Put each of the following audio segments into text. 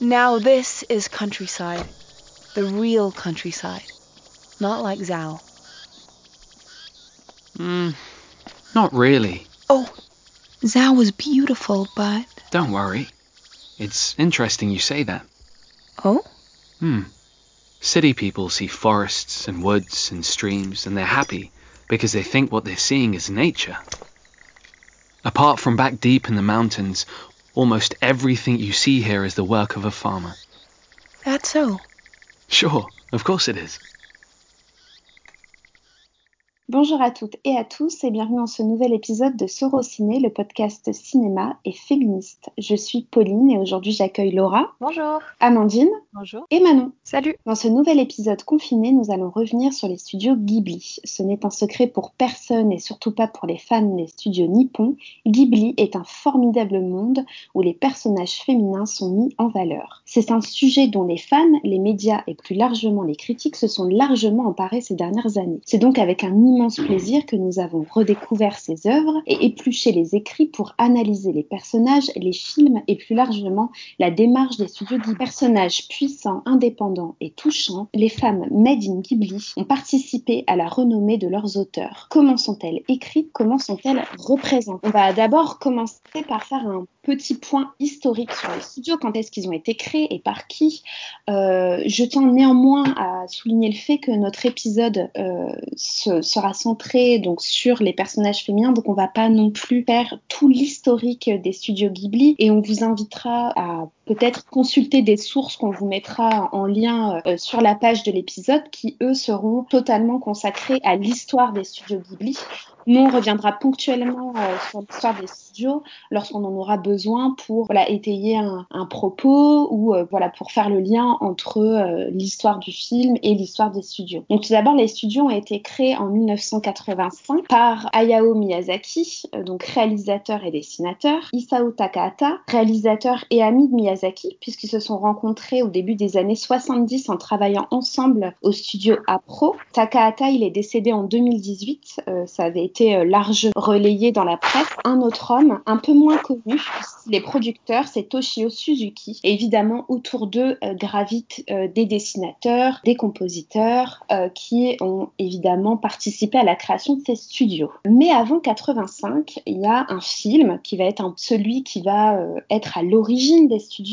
Now this is countryside. The real countryside. Not like Zhao. Hmm, not really. Oh, Zhao was beautiful, but. Don't worry. It's interesting you say that. Oh? Hmm. City people see forests and woods and streams and they're happy because they think what they're seeing is nature. Apart from back deep in the mountains, almost everything you see here is the work of a farmer. That's so. Sure, of course it is. Bonjour à toutes et à tous et bienvenue dans ce nouvel épisode de Sorociné, le podcast cinéma et féministe. Je suis Pauline et aujourd'hui j'accueille Laura. Bonjour. Amandine. Bonjour. Et Manon. Salut. Dans ce nouvel épisode confiné, nous allons revenir sur les studios Ghibli. Ce n'est un secret pour personne et surtout pas pour les fans des studios nippons. Ghibli est un formidable monde où les personnages féminins sont mis en valeur. C'est un sujet dont les fans, les médias et plus largement les critiques se sont largement emparés ces dernières années. C'est donc avec un immense plaisir que nous avons redécouvert ces œuvres et épluché les écrits pour analyser les personnages, les films et plus largement la démarche des studios Ghibli. Personnages puissants, indépendants et touchants, les femmes made in Ghibli ont participé à la renommée de leurs auteurs. Comment sont-elles écrites? Comment sont-elles représentées? On va d'abord commencer par faire un petit point historique sur les studios, quand est-ce qu'ils ont été créés et par qui. Euh, je tiens néanmoins à souligner le fait que notre épisode euh, se, sera centré donc sur les personnages féminins, donc on va pas non plus faire tout l'historique des studios Ghibli et on vous invitera à peut-être consulter des sources qu'on vous mettra en lien euh, sur la page de l'épisode qui eux seront totalement consacrés à l'histoire des studios Ghibli. Nous, on reviendra ponctuellement euh, sur l'histoire des studios lorsqu'on en aura besoin pour voilà, étayer un, un propos ou euh, voilà, pour faire le lien entre euh, l'histoire du film et l'histoire des studios. Donc tout d'abord, les studios ont été créés en 1985 par Hayao Miyazaki, euh, donc réalisateur et dessinateur, Isao Takahata, réalisateur et ami de Miyazaki, puisqu'ils se sont rencontrés au début des années 70 en travaillant ensemble au studio Apro. Takahata, il est décédé en 2018, ça avait été large relayé dans la presse. Un autre homme, un peu moins connu, les producteurs, c'est Toshio Suzuki. Évidemment, autour d'eux euh, gravitent euh, des dessinateurs, des compositeurs euh, qui ont évidemment participé à la création de ces studios. Mais avant 85, il y a un film qui va être celui qui va être à l'origine des studios.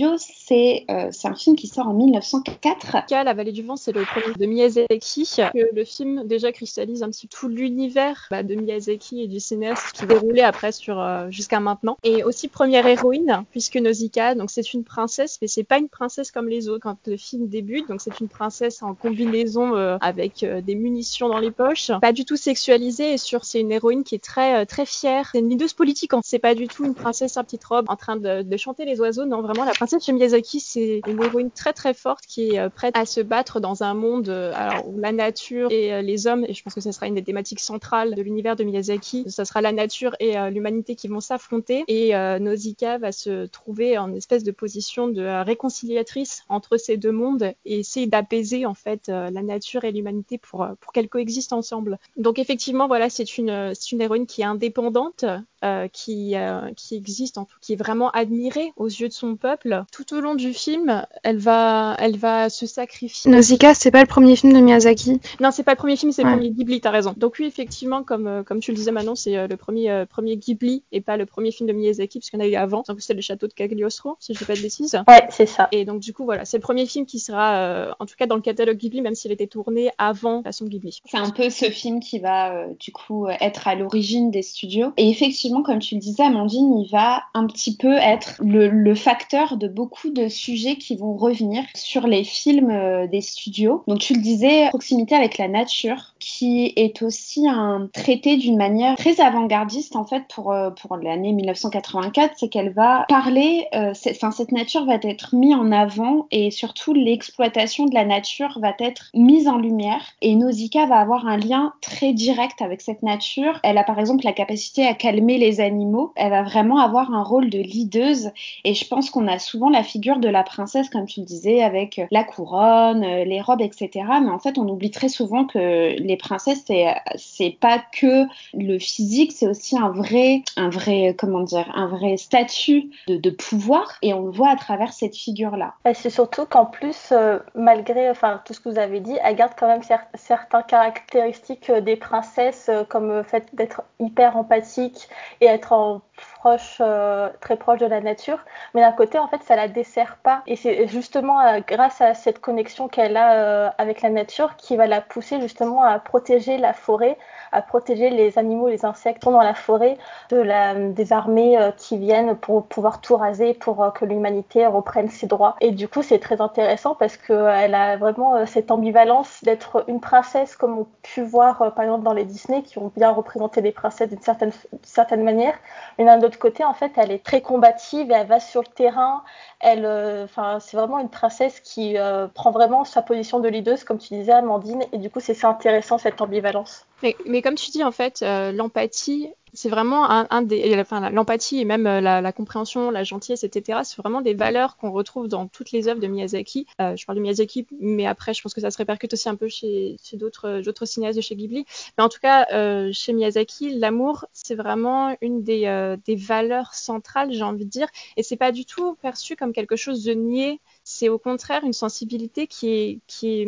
C'est un film qui sort en 1904. La Vallée du Vent, c'est le premier de Miyazaki. Le film déjà cristallise un petit peu tout l'univers bah, de Miyazaki et du cinéaste qui déroulait après sur jusqu'à maintenant. Et aussi première héroïne, puisque Nausicaa, donc c'est une princesse, mais c'est pas une princesse comme les autres quand le film débute. Donc c'est une princesse en combinaison euh, avec euh, des munitions dans les poches, pas du tout sexualisée et sur c'est une héroïne qui est très euh, très fière. C'est une leaduse politique. C'est pas du tout une princesse en petite robe en train de, de chanter les oiseaux. Non, vraiment la princesse chez Miyazaki, c'est une héroïne très très forte qui est prête à se battre dans un monde alors où la nature et les hommes, et je pense que ce sera une des thématiques centrales de l'univers de Miyazaki, ça sera la nature et l'humanité qui vont s'affronter et Nausicaa va se trouver en espèce de position de réconciliatrice entre ces deux mondes et essayer d'apaiser en fait euh, la nature et l'humanité pour, euh, pour qu'elles coexistent ensemble. Donc effectivement, voilà, c'est une, une héroïne qui est indépendante, euh, qui, euh, qui existe, en tout, qui est vraiment admirée aux yeux de son peuple. Tout au long du film, elle va, elle va se sacrifier. Nausicaa, c'est pas le premier film de Miyazaki. Non, c'est pas le premier film, c'est ouais. le premier Ghibli, t'as raison. Donc oui, effectivement, comme, comme tu le disais Manon, c'est le premier, premier Ghibli et pas le premier film de Miyazaki, parce qu'on a eu avant. Donc c'est le château de Cagliostro, si je dis pas de bêtises. Ouais, c'est ça. Et donc du coup, voilà, c'est le premier film qui sera, euh, en tout cas dans le catalogue Ghibli, même s'il était tourné avant la son Ghibli. C'est un peu ce film qui va, euh, du coup, être à l'origine des studios. Et effectivement, comme tu le disais, Amandine, il va un petit peu être le, le facteur de beaucoup de sujets qui vont revenir sur les films euh, des studios. Donc tu le disais, proximité avec la nature, qui est aussi un traité d'une manière très avant-gardiste en fait pour euh, pour l'année 1984, c'est qu'elle va parler, euh, enfin cette nature va être mise en avant et surtout l'exploitation de la nature va être mise en lumière. Et Nausicaa va avoir un lien très direct avec cette nature. Elle a par exemple la capacité à calmer les animaux. Elle va vraiment avoir un rôle de leaduse. Et je pense qu'on a souvent la figure de la princesse, comme tu le disais, avec la couronne, les robes, etc. Mais en fait, on oublie très souvent que les les princesses, c'est c'est pas que le physique, c'est aussi un vrai, un vrai, comment dire, un vrai statut de, pouvoir, et on le voit à travers cette figure-là. C'est surtout qu'en plus, euh, malgré, enfin tout ce que vous avez dit, elle garde quand même certaines caractéristiques euh, des princesses, euh, comme le fait d'être hyper empathique et être en proche, euh, très proche de la nature, mais d'un côté, en fait, ça la dessert pas. Et c'est justement euh, grâce à cette connexion qu'elle a euh, avec la nature qui va la pousser justement à protéger la forêt, à protéger les animaux, les insectes dans la forêt de la, des armées qui viennent pour pouvoir tout raser, pour que l'humanité reprenne ses droits. Et du coup, c'est très intéressant parce qu'elle a vraiment cette ambivalence d'être une princesse, comme on pu voir par exemple dans les Disney, qui ont bien représenté les princesses d'une certaine, certaine manière, mais d'un autre côté, en fait, elle est très combative et elle va sur le terrain. Elle, euh, c'est vraiment une princesse qui euh, prend vraiment sa position de leaduse, comme tu disais, Amandine. Et du coup, c'est intéressant cette ambivalence. Mais, comme tu dis, en fait, euh, l'empathie, c'est vraiment un, des, enfin, l'empathie et même la, compréhension, la gentillesse, etc. C'est vraiment des valeurs qu'on retrouve dans toutes les œuvres de Miyazaki. je parle de Miyazaki, mais après, je pense que ça se répercute aussi un peu chez, d'autres, cinéastes de chez Ghibli. Mais en tout cas, chez Miyazaki, l'amour, c'est vraiment une des, valeurs centrales, j'ai envie de dire, et c'est pas du tout perçu comme quelque chose de niais c'est au contraire une sensibilité qui, est, qui,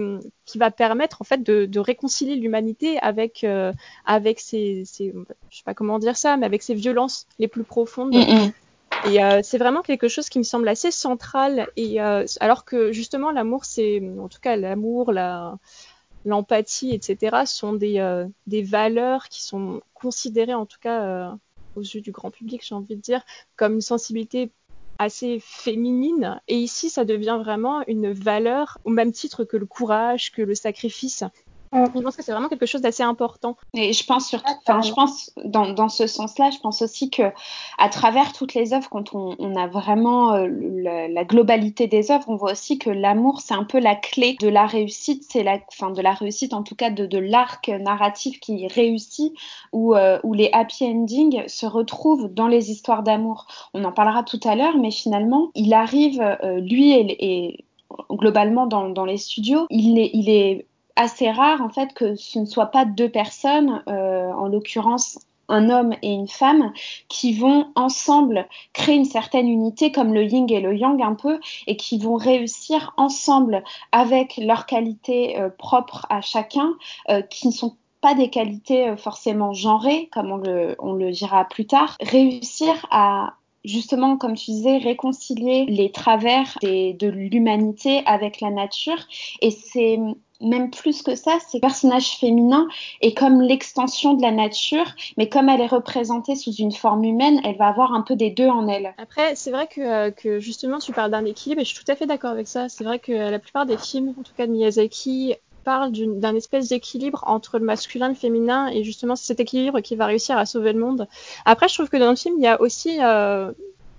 va permettre en fait de réconcilier l'humanité avec, euh, avec ses, ses, je sais pas comment dire ça, mais avec ses violences les plus profondes. Mm, mm. Et euh, c'est vraiment quelque chose qui me semble assez central. Et euh, alors que justement l'amour, c'est en tout cas l'amour, la l'empathie, etc., sont des, des valeurs qui sont considérées en tout cas aux yeux du grand public, j'ai envie de dire, comme une sensibilité assez féminine. Et ici, ça devient vraiment une valeur au même titre que le courage, que le sacrifice. Mm. Je pense que c'est vraiment quelque chose d'assez important. Et je pense surtout, enfin, je pense dans, dans ce sens-là, je pense aussi que à travers toutes les œuvres, quand on, on a vraiment euh, la, globalité des œuvres, on voit aussi que l'amour, c'est un peu la clé de la réussite. C'est la, enfin, de la réussite en tout cas de, de l'arc narratif qui réussit, où, euh, où les happy endings se retrouvent dans les histoires d'amour. On en parlera tout à l'heure, mais finalement, il arrive, euh, lui et, et globalement dans, dans, les studios, il est, il est assez rare en fait que ce ne soit pas deux personnes, euh, en l'occurrence un homme et une femme qui vont ensemble créer une certaine unité comme le yin et le yang un peu et qui vont réussir ensemble avec leurs qualités euh, propres à chacun euh, qui ne sont pas des qualités forcément genrées comme on le, dira plus tard réussir à justement, comme tu disais, réconcilier les travers de l'humanité avec la nature. Et c'est même plus que ça, c'est personnage féminin et comme l'extension de la nature, mais comme elle est représentée sous une forme humaine, elle va avoir un peu des deux en elle. Après, c'est vrai que, euh, justement, tu parles d'un équilibre et je suis tout à fait d'accord avec ça. C'est vrai que la plupart des films, en tout cas de Miyazaki, parlent d'un espèce d'équilibre entre le masculin et le féminin et justement c'est cet équilibre qui va réussir à sauver le monde. Après, je trouve que dans le film, il y a aussi euh,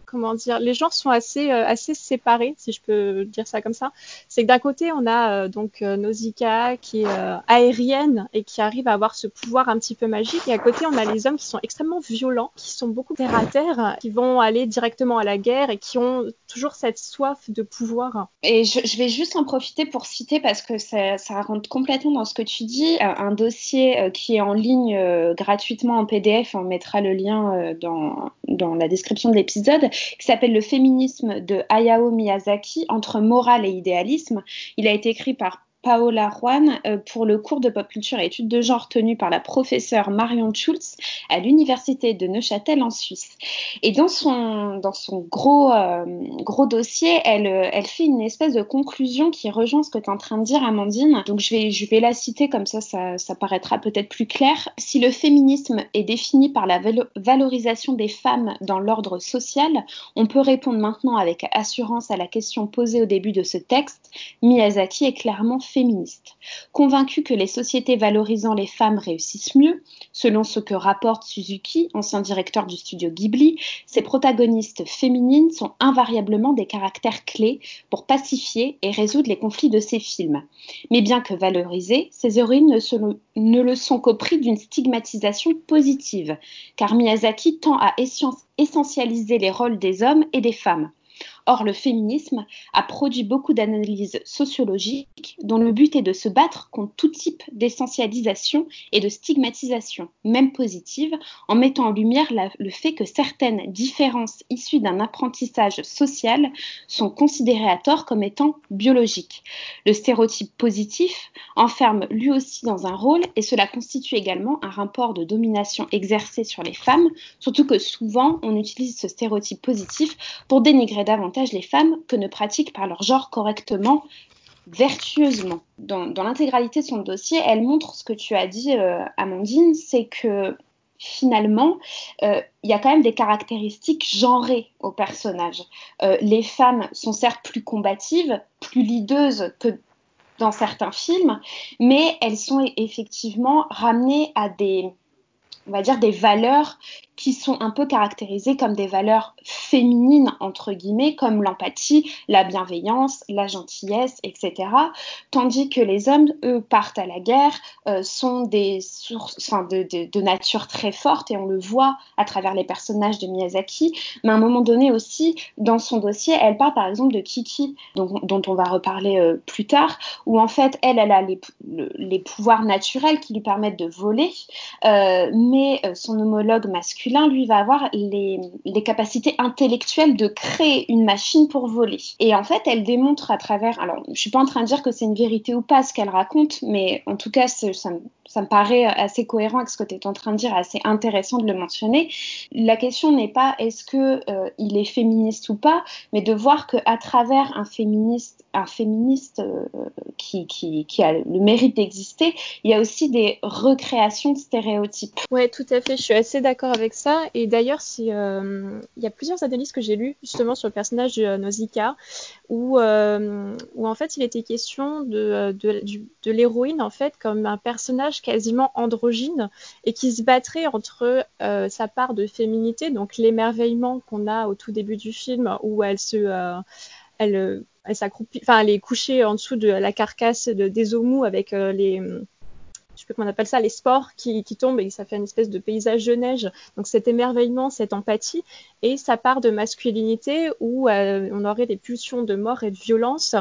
comment dire, les genres sont assez euh, assez séparés, si je peux dire ça comme ça. C'est que d'un côté on a euh, donc euh, Nausicaa qui est aérienne et qui arrive à avoir ce pouvoir un petit peu magique, et à côté on a les hommes qui sont extrêmement violents, qui sont beaucoup terre à terre, qui vont aller directement à la guerre et qui ont toujours cette soif de pouvoir. Et je, je vais juste en profiter pour citer parce que ça, ça rentre complètement dans ce que tu dis, un dossier qui est en ligne gratuitement en PDF, on mettra le lien dans dans la description de l'épisode qui s'appelle Le féminisme de Hayao Miyazaki entre morale et idéalisme. Il a été écrit par Paola Juan euh, pour le cours de pop culture et études de genre tenu par la professeure Marion Schulz à l'université de Neuchâtel en Suisse. Et dans son, dans son gros, euh, gros dossier, elle, euh, elle fait une espèce de conclusion qui rejoint ce que tu es en train de dire, Amandine. Donc je vais, je vais la citer comme ça, ça, ça paraîtra peut-être plus clair. Si le féminisme est défini par la valorisation des femmes dans l'ordre social, on peut répondre maintenant avec assurance à la question posée au début de ce texte. Miyazaki est clairement féministe. Convaincue que les sociétés valorisant les femmes réussissent mieux, selon ce que rapporte Suzuki, ancien directeur du studio Ghibli, ces protagonistes féminines sont invariablement des caractères clés pour pacifier et résoudre les conflits de ces films. Mais bien que valorisées, ces héroïnes ne, ne le sont qu'au prix d'une stigmatisation positive, car Miyazaki tend à essentialiser les rôles des hommes et des femmes. Or, le féminisme a produit beaucoup d'analyses sociologiques dont le but est de se battre contre tout type d'essentialisation et de stigmatisation, même positive, en mettant en lumière le fait que certaines différences issues d'un apprentissage social sont considérées à tort comme étant biologiques. Le stéréotype positif enferme lui aussi dans un rôle et cela constitue également un rapport de domination exercé sur les femmes, surtout que souvent on utilise ce stéréotype positif pour dénigrer davantage les femmes que ne pratiquent par leur genre correctement, vertueusement. Dans, l'intégralité de son dossier, elle montre ce que tu as dit, euh, Amandine, c'est que finalement, euh, il y a quand même des caractéristiques genrées au personnage. Euh, les femmes sont certes plus combatives, plus leadeuses que dans certains films, mais elles sont effectivement ramenées à des, on va dire, des valeurs qui sont un peu caractérisées comme des valeurs féminines, entre guillemets, comme l'empathie, la bienveillance, la gentillesse, etc. Tandis que les hommes, eux, partent à la guerre, euh, sont des sources enfin, de, nature très forte, et on le voit à travers les personnages de Miyazaki. Mais à un moment donné aussi, dans son dossier, elle parle par exemple de Kiki, dont, on va reparler euh, plus tard, où en fait, elle, elle a les, le, les pouvoirs naturels qui lui permettent de voler, euh, mais son homologue masculin lui, va avoir les, capacités intellectuelles de créer une machine pour voler. Et en fait, elle démontre à travers. Alors, je suis pas en train de dire que c'est une vérité ou pas ce qu'elle raconte, mais en tout cas, ça, ça me paraît assez cohérent avec ce que tu es en train de dire, assez intéressant de le mentionner. La question n'est pas est-ce que euh, il est féministe ou pas, mais de voir que à travers un féministe, un féministe euh, qui, a le mérite d'exister, il y a aussi des recréations de stéréotypes. Ouais, tout à fait. Je suis assez d'accord avec ça. Et d'ailleurs, euh, il y a plusieurs analyses que j'ai lues justement sur le personnage de Nausicaa, où, euh, en fait il était question de, l'héroïne en fait comme un personnage quasiment androgyne et qui se battrait entre euh, sa part de féminité, donc l'émerveillement qu'on a au tout début du film où elle se, euh, elle s'accroupit, enfin elle est couchée en dessous de la carcasse de, des homous avec euh, les je sais pas comment on appelle ça, les spores qui, tombent et ça fait une espèce de paysage de neige. Donc cet émerveillement, cette empathie et sa part de masculinité où euh, on aurait des pulsions de mort et de violence,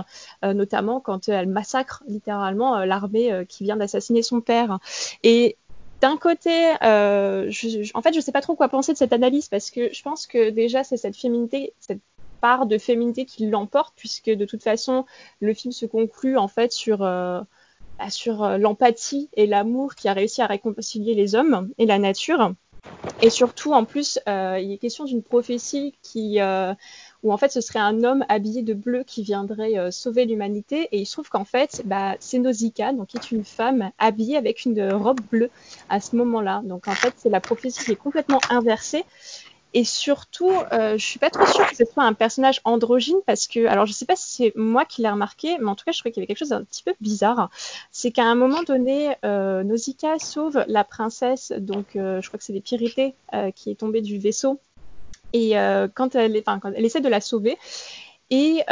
euh, notamment quand elle massacre littéralement l'armée qui vient d'assassiner son père. Et d'un côté, en fait, je sais pas trop quoi penser de cette analyse parce que je pense que déjà c'est cette féminité, cette part de féminité qui l'emporte puisque de toute façon le film se conclut en fait sur euh, sur euh, l'empathie et l'amour qui a réussi à réconcilier les hommes et la nature. Et surtout, en plus, euh, il est question d'une prophétie qui, euh, où en fait ce serait un homme habillé de bleu qui viendrait sauver l'humanité. Et il se trouve qu'en fait, bah, c'est Nausicaa, donc qui est une femme habillée avec une robe bleue à ce moment-là. Donc en fait, c'est la prophétie qui est complètement inversée. Et surtout, euh, je suis pas trop sûre que ce soit un personnage androgyne parce que, alors je sais pas si c'est moi qui l'ai remarqué, mais en tout cas je trouvais qu'il y avait quelque chose d'un petit peu bizarre. C'est qu'à un moment donné, euh, Nausicaa sauve la princesse, donc euh, je crois que c'est des Pyrénées euh, qui est tombée du vaisseau. Et euh, quand elle, elle essaie de la sauver, et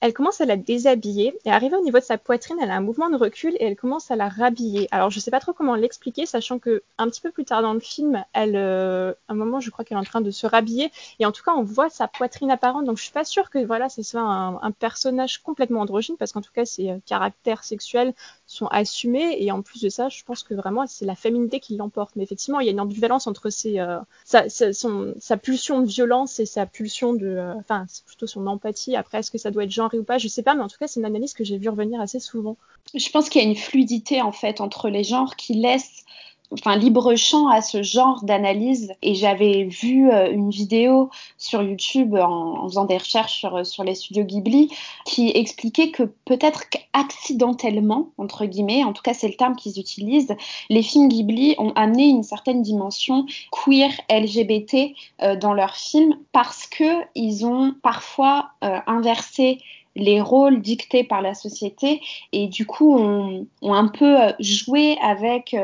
elle commence à la déshabiller et arrivée au niveau de sa poitrine, elle a un mouvement de recul et elle commence à la rhabiller. Alors je sais pas trop comment l'expliquer, sachant que un petit peu plus tard dans le film, elle, euh, un moment, je crois qu'elle est en train de se rhabiller et en tout cas on voit sa poitrine apparente. Donc je suis pas sûre que voilà, ce soit un, personnage complètement androgyne parce qu'en tout cas ses euh, caractères sexuels sont assumés et en plus de ça, je pense que vraiment c'est la féminité qui l'emporte. Mais effectivement, il y a une ambivalence entre ses, euh, sa, pulsion de violence et sa pulsion de, enfin c'est plutôt son empathie. Après, est-ce que ça doit être genre ou pas, je sais pas, mais en tout cas, c'est une analyse que j'ai vu revenir assez souvent. Je pense qu'il y a une fluidité en fait entre les genres qui laisse enfin libre champ à ce genre d'analyse. Et j'avais vu euh, une vidéo sur YouTube en, faisant des recherches sur, sur, les studios Ghibli qui expliquait que peut-être qu'accidentellement entre guillemets en tout cas c'est le terme qu'ils utilisent les films Ghibli ont amené une certaine dimension queer LGBT euh, dans leurs films parce que ils ont parfois euh, inversé les rôles dictés par la société. Et du coup on, on un peu joué avec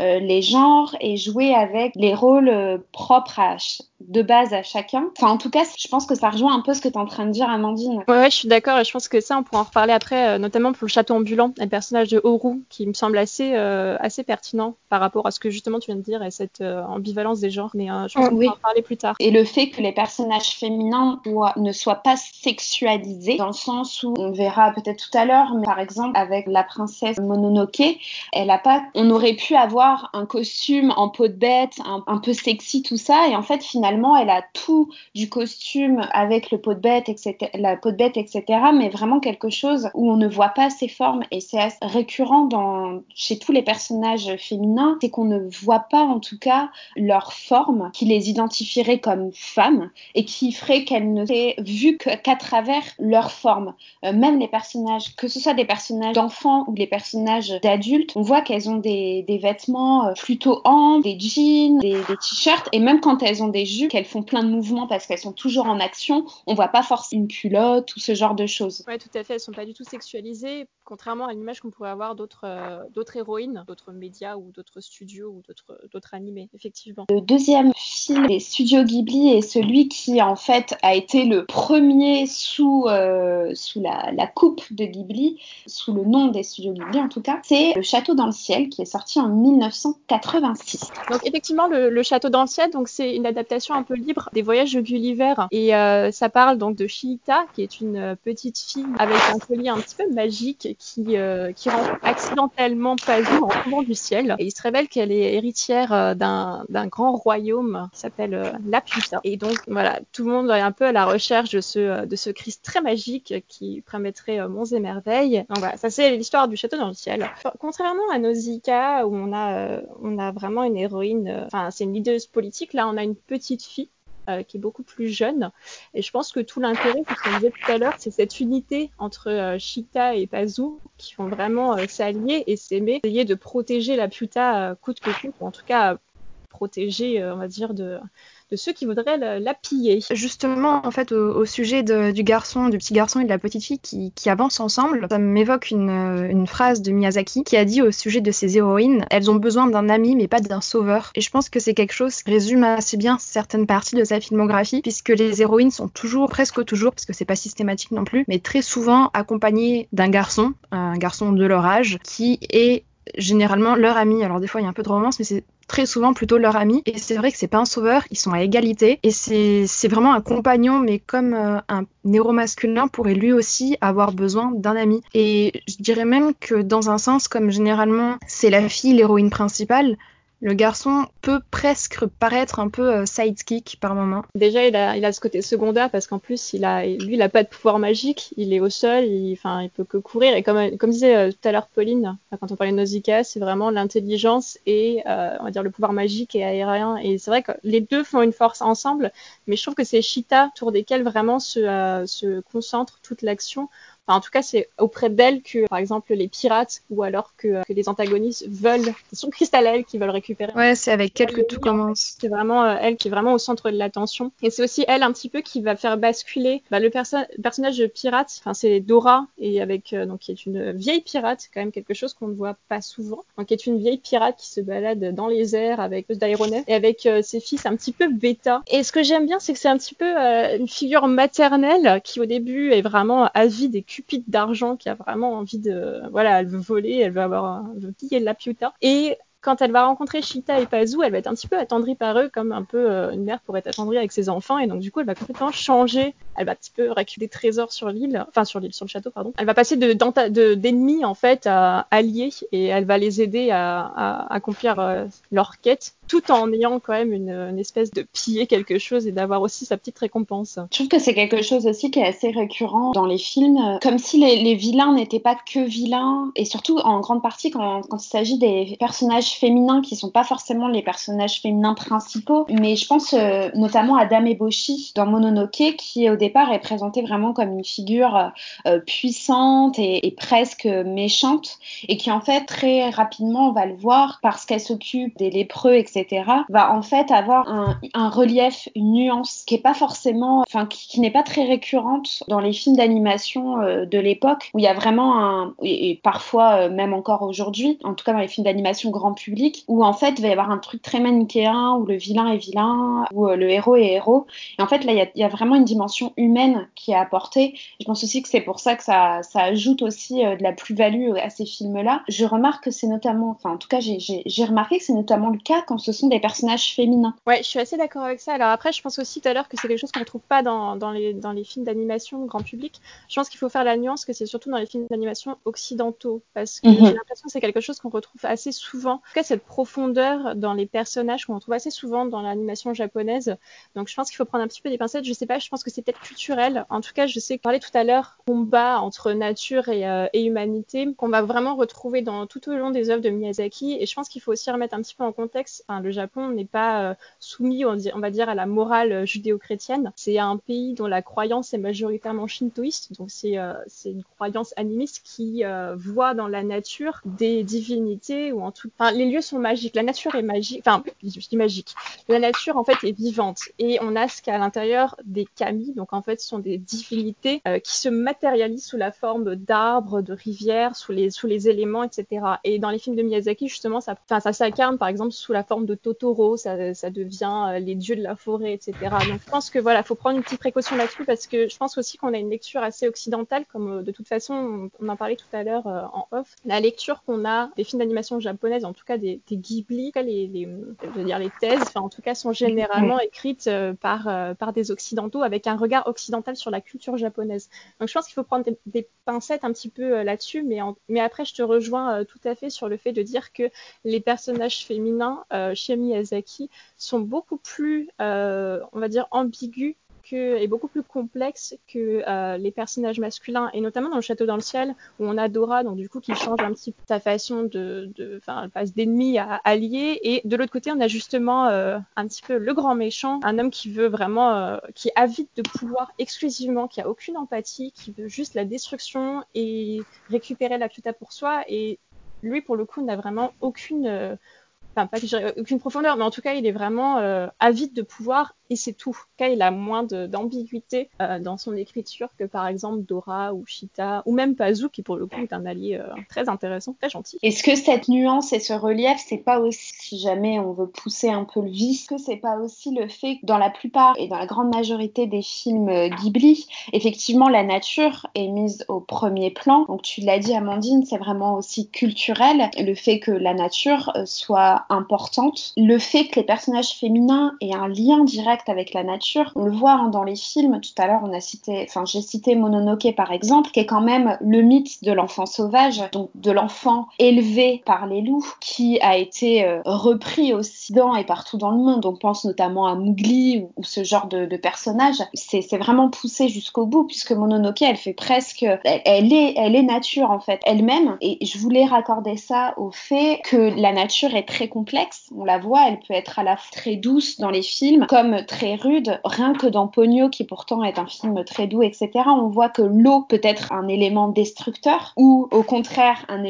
euh, les genres et joué avec les rôles euh, propres à, de base à chacun. Enfin, en tout cas, je pense que ça rejoint un peu ce que tu es en train de dire, Amandine. Ouais, ouais je suis d'accord. Je pense que ça, on pourra en reparler après, euh, notamment pour le château ambulant, le personnage de Oru, qui me semble assez, euh, assez pertinent par rapport à ce que justement tu viens de dire et cette euh, ambivalence des genres. Mais je pense qu'on pourra en parler plus tard. Et le fait que les personnages féminins ne soient pas sexualisés, dans le sens où on verra peut-être tout à l'heure, mais par exemple avec la princesse Mononoke, elle a pas, on aurait pu avoir un costume en peau de bête, un, un peu sexy, tout ça, et en fait finalement elle a tout du costume avec le pot de bête, etc., la peau de bête, etc., mais vraiment quelque chose où on ne voit pas ses formes et c'est récurrent chez tous les personnages féminins, c'est qu'on ne voit pas en tout cas leur forme qui les identifierait comme femmes et qui ferait qu'elles ne seraient vues qu'à travers leur forme. Euh, même les personnages, que ce soit des personnages d'enfants ou les personnages d'adultes, on voit qu'elles ont des, des vêtements euh, plutôt amples, des jeans, des, des t-shirts et même quand elles ont des qu'elles font plein de mouvements parce qu'elles sont toujours en action, on voit pas forcément une culotte ou ce genre de choses. Ouais, tout à fait, elles sont pas du tout sexualisées, contrairement à l'image qu'on pourrait avoir d'autres euh, d'autres héroïnes, d'autres médias ou d'autres studios ou d'autres animés, effectivement. Le deuxième film des studios Ghibli est celui qui en fait a été le premier sous euh, sous la, la, coupe de Ghibli, sous le nom des studios Ghibli en tout cas. C'est Le Château dans le ciel qui est sorti en 1986. Donc effectivement le, le Château dans le ciel, donc c'est une adaptation un peu libre des voyages de Gulliver et euh, ça parle donc de Shita qui est une petite fille avec un collier un petit peu magique qui, euh, qui rencontre accidentellement Pazou en tombant du ciel. Et il se révèle qu'elle est héritière euh, d'un, grand royaume qui s'appelle euh, Laputa. Et donc, voilà, tout le monde est un peu à la recherche de ce, de ce Christ très magique qui permettrait monts et merveilles. Donc voilà, ça c'est l'histoire du château dans le ciel. Contrairement à Nausicaa, où on a, on a vraiment une héroïne, enfin, c'est une leaduse politique, là, on a une petite fille euh, qui est beaucoup plus jeune. Et je pense que tout l'intérêt, comme on disait tout à l'heure, c'est cette unité entre euh, Chita et Pazu qui vont vraiment euh, s'allier et s'aimer, essayer de protéger la Puta coûte que coûte, ou en tout cas protéger, on va dire, de, de ceux qui voudraient la, piller. Justement, en fait, au, sujet du garçon, du petit garçon et de la petite fille qui, qui avancent ensemble, ça m'évoque une, une, phrase de Miyazaki qui a dit au sujet de ses héroïnes, elles ont besoin d'un ami mais pas d'un sauveur. Et je pense que c'est quelque chose qui résume assez bien certaines parties de sa filmographie, puisque les héroïnes sont toujours, presque toujours, parce que c'est pas systématique non plus, mais très souvent accompagnées d'un garçon, un garçon de leur âge, qui est généralement leur ami. Alors des fois il y a un peu de romance, mais c'est très souvent plutôt leur ami. Et c'est vrai que c'est pas un sauveur, ils sont à égalité. Et c'est vraiment un compagnon, mais comme euh, un héros masculin pourrait lui aussi avoir besoin d'un ami. Et je dirais même que dans un sens, comme généralement c'est la fille l'héroïne principale, le garçon peut presque paraître un peu euh, sidekick par moment. Déjà, il a, ce côté secondaire parce qu'en plus, il a, lui, il a pas de pouvoir magique. Il est au sol, il, enfin, il peut que courir. Et comme, disait euh, tout à l'heure Pauline, quand on parlait de Nausicaa, c'est vraiment l'intelligence et, euh, on va dire, le pouvoir magique et aérien. Et c'est vrai que les deux font une force ensemble, mais je trouve que c'est Chita autour desquels vraiment se concentre toute l'action en tout cas, c'est auprès d'elle que, par exemple, les pirates ou alors que, que les antagonistes veulent. C'est son cristal elle qui veulent récupérer. Ouais, c'est avec elle que tout commence. C'est vraiment euh, elle qui est vraiment au centre de l'attention. Et c'est aussi elle un petit peu qui va faire basculer bah, le personnage de pirate. Enfin, c'est Dora et avec euh, donc qui est une vieille pirate, quand même quelque chose qu'on ne voit pas souvent. Donc, qui est une vieille pirate qui se balade dans les airs avec d'aéronefs et avec euh, ses fils un petit peu bêta. Et ce que j'aime bien, c'est que c'est un petit peu une figure maternelle qui au début est vraiment avide et cupide d'argent qui a vraiment envie de, voilà, elle veut voler, elle veut avoir, elle veut piller la piuta. Et quand elle va rencontrer Chita et Pazu, elle va être un petit peu attendrie par eux, comme un peu euh, une mère pourrait être attendrie avec ses enfants, et donc du coup, elle va complètement changer. Elle va un petit peu récupérer des trésors sur l'île, enfin sur l'île, sur le château, pardon. Elle va passer de d'ennemis en fait à alliés, et elle va les aider à, accomplir euh, leur quête tout en ayant quand même une, espèce de piller quelque chose et d'avoir aussi sa petite récompense. Je trouve que c'est quelque chose aussi qui est assez récurrent dans les films, comme si les, vilains n'étaient pas que vilains, et surtout en grande partie quand il s'agit des personnages féminins qui sont pas forcément les personnages féminins principaux, mais je pense euh, notamment à Dame Eboshi dans Mononoke, qui au départ est présentée vraiment comme une figure euh, puissante et, et, presque méchante, et qui en fait très rapidement, on va le voir, parce qu'elle s'occupe des lépreux, etc., va en fait avoir un, relief, une nuance qui est pas forcément, enfin qui, n'est pas très récurrente dans les films d'animation euh, de l'époque, où il y a vraiment un, et, parfois euh, même encore aujourd'hui, en tout cas dans les films d'animation grand public où en fait il va y avoir un truc très manichéen où le vilain est vilain, où euh, le héros est héros. Et en fait là il y, a, vraiment une dimension humaine qui est apportée. Je pense aussi que c'est pour ça que ça, ça ajoute aussi euh, de la plus-value à ces films-là. Je remarque que c'est notamment, enfin en tout cas j'ai remarqué que c'est notamment le cas quand ce sont des personnages féminins. Ouais, je suis assez d'accord avec ça. Alors après je pense aussi tout à l'heure que c'est quelque chose qu'on ne trouve pas dans, dans, les, dans les films d'animation grand public. Je pense qu'il faut faire la nuance que c'est surtout dans les films d'animation occidentaux parce que mhm. j'ai l'impression que c'est quelque chose qu'on retrouve assez souvent. En tout cas, cette profondeur dans les personnages qu'on retrouve assez souvent dans l'animation japonaise. Donc, je pense qu'il faut prendre un petit peu des pincettes. Je sais pas, je pense que c'est peut-être culturel. En tout cas, je sais que parler tout à l'heure combat entre nature et, euh, et humanité qu'on va vraiment retrouver dans tout au long des œuvres de Miyazaki. Et je pense qu'il faut aussi remettre un petit peu en contexte. Enfin, le Japon n'est pas euh, soumis, on, va dire, à la morale euh, judéo-chrétienne. C'est un pays dont la croyance est majoritairement shintoïste. Donc, c'est c'est une croyance animiste qui voit dans la nature des divinités ou en tout. Les lieux sont magiques. La nature est magique. Enfin, je dis magique. La nature en fait est vivante et on a ce qu'à l'intérieur des kami. Donc en fait, ce sont des divinités euh, qui se matérialisent sous la forme d'arbres, de rivières, sous les sous les éléments, etc. Et dans les films de Miyazaki, justement, ça, ça s'incarne par exemple sous la forme de Totoro. Ça, ça devient euh, les dieux de la forêt, etc. Donc je pense que voilà, faut prendre une petite précaution là-dessus parce que je pense aussi qu'on a une lecture assez occidentale, comme euh, de toute façon on en parlait tout à l'heure en off. La lecture qu'on a des films d'animation japonaises, en tout cas des, des Ghibli, les, les, je veux dire les thèses, enfin en tout cas sont généralement écrites euh, par euh, par des occidentaux avec un regard occidental sur la culture japonaise. Donc je pense qu'il faut prendre des, pincettes un petit peu euh, là-dessus, mais mais après je te rejoins tout à fait sur le fait de dire que les personnages féminins chez Miyazaki sont beaucoup plus, on va dire, ambigus est beaucoup plus complexe que euh, les personnages masculins, et notamment dans le Château dans le ciel, où on a Dora, donc du coup qui change un petit peu sa façon de, enfin, elle passe d'ennemi à allié, et de l'autre côté, on a justement euh, un petit peu le grand méchant, un homme qui veut vraiment, euh, qui est avide de pouvoir exclusivement, qui a aucune empathie, qui veut juste la destruction et récupérer la Piuta pour soi, et lui, pour le coup, n'a vraiment aucune enfin pas que aucune profondeur, mais en tout cas, il est vraiment avide de pouvoir et c'est tout. Il a moins d'ambiguïté euh, dans son écriture que par exemple Dora ou Shita ou même Pazu qui pour le coup est un allié euh, très intéressant, très gentil. Est-ce que cette nuance et ce relief, c'est pas aussi, si jamais on veut pousser un peu le vice, que c'est pas aussi le fait que dans la plupart et dans la grande majorité des films euh, Ghibli, effectivement la nature est mise au premier plan? Donc tu l'as dit Amandine, c'est vraiment aussi culturel le fait que la nature soit importante, le fait que les personnages féminins aient un lien direct avec la nature. On le voit hein, dans les films. Tout à l'heure, on a cité, enfin, j'ai cité Mononoke par exemple, qui est quand même le mythe de l'enfant sauvage, donc de l'enfant élevé par les loups, qui a été euh, repris au Occident et partout dans le monde. On pense notamment à Mowgli ou, ce genre de, de personnage. C'est vraiment poussé jusqu'au bout puisque Mononoke, elle fait presque, elle, est, elle est nature en fait elle-même. Et je voulais raccorder ça au fait que la nature est très complexe. On la voit, elle peut être à la fois très douce dans les films, comme très rude. Rien que dans Pogno, qui pourtant est un film très doux, etc., on voit que l'eau peut être un élément destructeur ou au contraire un,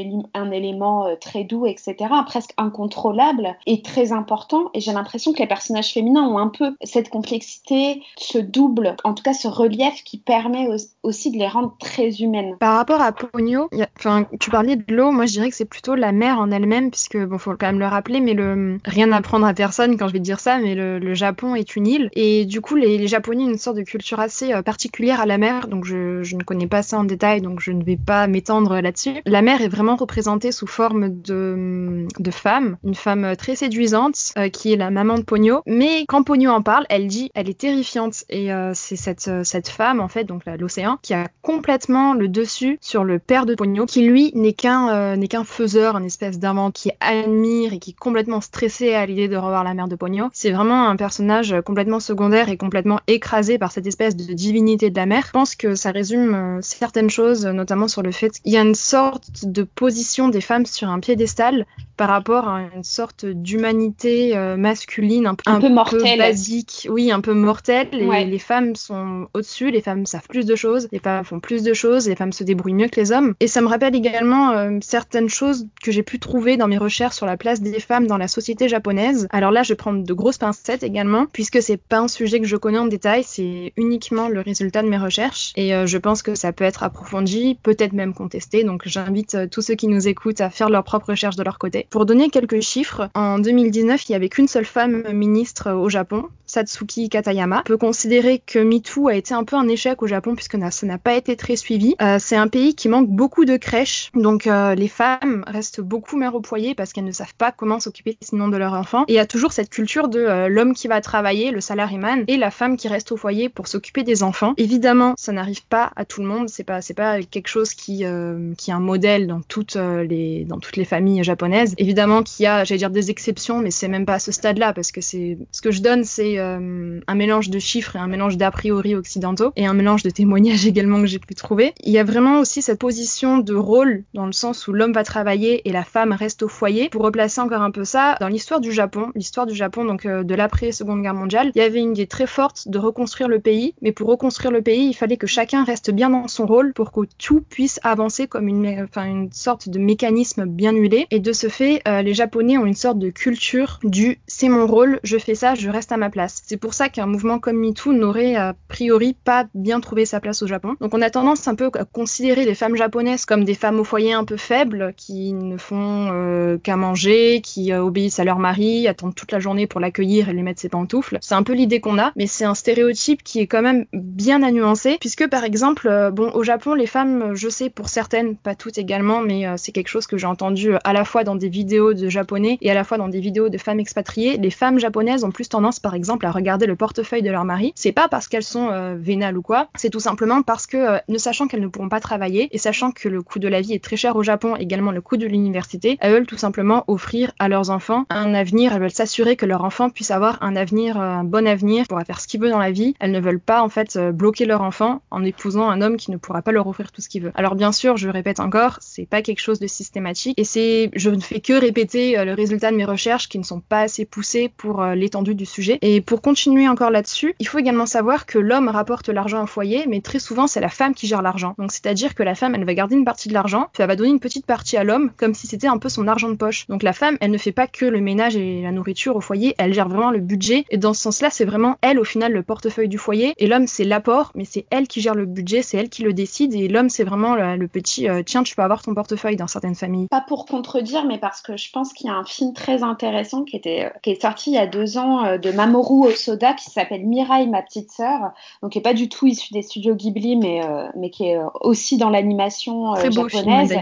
élément euh, très doux, etc., presque incontrôlable et très important. Et j'ai l'impression que les personnages féminins ont un peu cette complexité, ce double, en tout cas ce relief qui permet aussi de les rendre très humaines. Par rapport à Pogno, enfin, tu parlais de l'eau, moi je dirais que c'est plutôt la mer en elle-même, puisque bon, faut quand même le rappeler, mais rien à prendre à personne quand je vais dire ça, mais le, le Japon est une et du coup, les, Japonais ont une sorte de culture assez euh, particulière à la mer. Donc, je, ne connais pas ça en détail, donc je ne vais pas m'étendre là-dessus. La mer est vraiment représentée sous forme de, de femme, une femme très séduisante euh, qui est la maman de Pogno. Mais quand Pogno en parle, elle dit, elle est terrifiante. Et euh, c'est cette, femme, en fait, donc l'océan, qui a complètement le dessus sur le père de Pogno, qui lui n'est qu'un n'est faiseur, un espèce d'amant qui admire et qui est complètement stressé à l'idée de revoir la mère de Pogno. C'est vraiment un personnage complètement complètement secondaire et complètement écrasé par cette espèce de divinité de la mer. Je pense que ça résume euh, certaines choses, notamment sur le fait qu'il y a une sorte de position des femmes sur un piédestal par rapport à une sorte d'humanité euh, masculine un, un, peu, mortelle. basique, oui, un peu mortelle. Et les femmes sont au-dessus, les femmes savent plus de choses, les femmes font plus de choses, les femmes se débrouillent mieux que les hommes. Et ça me rappelle également euh, certaines choses que j'ai pu trouver dans mes recherches sur la place des femmes dans la société japonaise. Alors là, je vais prendre de grosses pincettes également, puisque c'est pas un sujet que je connais en détail, c'est uniquement le résultat de mes recherches. Et euh, je pense que ça peut être approfondi, peut-être même contesté. Donc j'invite tous ceux qui nous écoutent à faire leurs propres recherches de leur côté. Pour donner quelques chiffres, en 2019, il n'y avait qu'une seule femme ministre au Japon, Satsuki Katayama. On peut considérer que MeToo a été un peu un échec au Japon puisque ça n'a pas été très suivi. Euh, c'est un pays qui manque beaucoup de crèches, donc euh, les femmes restent beaucoup mères au foyer parce qu'elles ne savent pas comment s'occuper sinon de leur enfant. Et il y a toujours cette culture de euh, l'homme qui va travailler, le salaryman, et la femme qui reste au foyer pour s'occuper des enfants. Évidemment, ça n'arrive pas à tout le monde. C'est pas pas quelque chose qui est un modèle dans toutes les familles japonaises. Évidemment qu'il y a, j'allais dire des exceptions, mais c'est même pas à ce stade-là parce que c'est ce que je donne, c'est euh, un mélange de chiffres et un mélange d'a priori occidentaux et un mélange de témoignages également que j'ai pu trouver. Il y a vraiment aussi cette position de rôle dans le sens où l'homme va travailler et la femme reste au foyer. Pour replacer encore un peu ça, dans l'histoire du Japon, l'histoire du Japon donc euh, de l'après Seconde Guerre mondiale, il y avait une idée très forte de reconstruire le pays, mais pour reconstruire le pays, il fallait que chacun reste bien dans son rôle pour que tout puisse avancer comme une, enfin, une sorte de mécanisme bien huilé. Et de ce fait, euh, les Japonais ont une sorte de culture du c'est mon rôle, je fais ça, je reste à ma place. C'est pour ça qu'un mouvement comme MeToo n'aurait a priori pas bien trouvé sa place au Japon. Donc on a tendance un peu à considérer les femmes japonaises comme des femmes au foyer un peu faibles, qui ne font euh, qu'à manger, qui euh, obéissent à leur mari, attendent toute la journée pour l'accueillir et lui mettre ses pantoufles. C'est un peu l'idée qu'on a, mais c'est un stéréotype qui est quand même bien à nuancer, puisque par exemple, bon, au Japon, les femmes, je sais pour certaines, pas toutes également, mais c'est quelque chose que j'ai entendu à la fois dans des vidéos de japonais et à la fois dans des vidéos de femmes expatriées. Les femmes japonaises ont plus tendance, par exemple, à regarder le portefeuille de leur mari, c'est pas parce qu'elles sont euh, vénales ou quoi, c'est tout simplement parce que, euh, ne sachant qu'elles ne pourront pas travailler et sachant que le coût de la vie est très cher au Japon, également le coût de l'université, elles veulent tout simplement offrir à leurs enfants un avenir, elles veulent s'assurer que leur enfant puisse avoir un avenir, euh, un bon avenir, pourra faire ce qu'il veut dans la vie. Elles ne veulent pas en fait bloquer leur enfant en épousant un homme qui ne pourra pas leur offrir tout ce qu'il veut. Alors bien sûr, je répète encore, c'est pas quelque chose de systématique et c'est, je ne fais que répéter le résultat de mes recherches qui ne sont pas assez poussées pour l'étendue du sujet. Et pour continuer encore là-dessus, il faut également savoir que l'homme rapporte l'argent au foyer, mais très souvent c'est la femme qui gère l'argent. Donc c'est-à-dire que la femme, elle va garder une partie de l'argent, puis elle va donner une petite partie à l'homme, comme si c'était un peu son argent de poche. Donc la femme, elle ne fait pas que le ménage et la nourriture au foyer, elle gère vraiment le budget. Et dans ce sens-là, c'est vraiment elle au final le portefeuille du foyer. Et l'homme, c'est l'apport, mais c'est elle qui gère le budget, c'est elle qui le décide. Et l'homme, c'est vraiment le, petit euh, tiens, tu peux avoir ton portefeuille dans certaines familles. Pas pour contredire, mais parce que je pense qu'il y a un film très intéressant qui était euh, qui est sorti il y a deux ans euh, de Mamoru Osoda qui s'appelle Mirai, ma petite sœur, donc qui est pas du tout issu des studios Ghibli, mais, euh, mais qui est aussi dans l'animation euh, japonaise,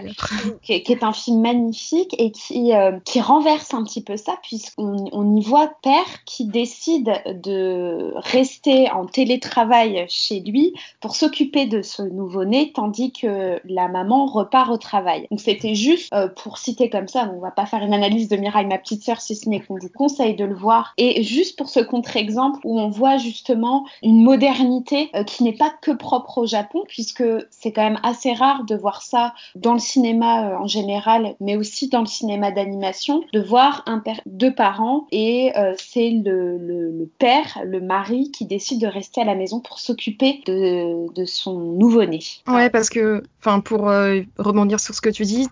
qui, est, qui, est, un film magnifique et qui, qui renverse un petit peu ça, puisqu'on on y voit père qui décide de rester en télétravail chez lui pour s'occuper de ce nouveau-né, tandis que la maman repart au travail. Donc c'était juste pour citer comme ça, on va pas faire une analyse de Mirai, ma petite sœur, si ce n'est qu'on vous conseille de le voir, et juste pour ce contre-exemple où on voit justement une modernité euh, qui n'est pas que propre au Japon, puisque c'est quand même assez rare de voir ça dans le cinéma euh, en général, mais aussi dans le cinéma d'animation, de voir deux parents et euh, c'est le, père, le mari, qui décide de rester à la maison pour s'occuper de, de, son nouveau-né. Ouais, parce que, enfin, pour rebondir sur ce que tu dis,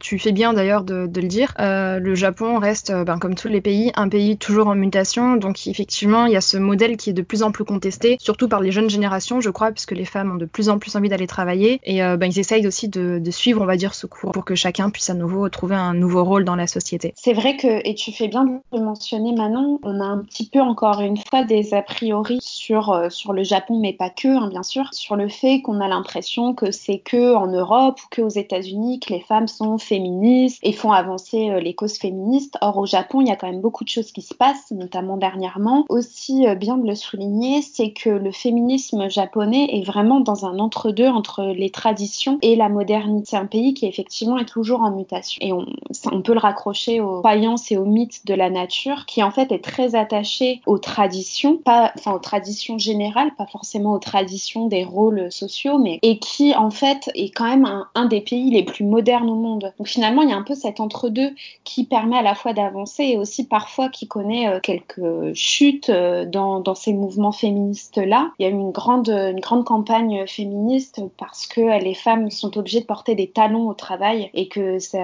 tu fais bien d'ailleurs de, de, le dire, le Japon reste, ben, comme tous les pays, un pays toujours en mutation, donc effectivement, il y a ce modèle qui est de plus en plus contesté, surtout par les jeunes générations, je crois, puisque les femmes ont de plus en plus envie d'aller travailler. Et euh, ben, ils essayent aussi de, suivre, on va dire, ce cours pour que chacun puisse à nouveau trouver un nouveau rôle dans la société. C'est vrai que, et tu fais bien de le mentionner, Manon, on a un petit peu encore une fois des a priori sur, euh, sur le Japon, mais pas que, hein, bien sûr, sur le fait qu'on a l'impression que c'est que en Europe ou que aux États-Unis que les femmes sont féministes et font avancer euh, les causes féministes. Or, au Japon, il y a quand même beaucoup de choses qui se passent, notamment dernièrement. Aussi, bien de le souligner, c'est que le féminisme japonais est vraiment dans un entre-deux entre les traditions et la modernité. Un pays qui effectivement est toujours en mutation. Et on, peut le raccrocher aux croyances et aux mythes de la nature, qui en fait est très attaché aux traditions, pas, enfin aux traditions générales, pas forcément aux traditions des rôles sociaux, mais et qui en fait est quand même un, un des pays les plus modernes au monde. Donc finalement, il y a un peu cet entre-deux qui permet à la fois d'avancer et aussi parfois qui connaît euh, quelques chute dans, dans ces mouvements féministes-là. Il y a eu une grande, une grande campagne féministe parce que les femmes sont obligées de porter des talons au travail et que ça,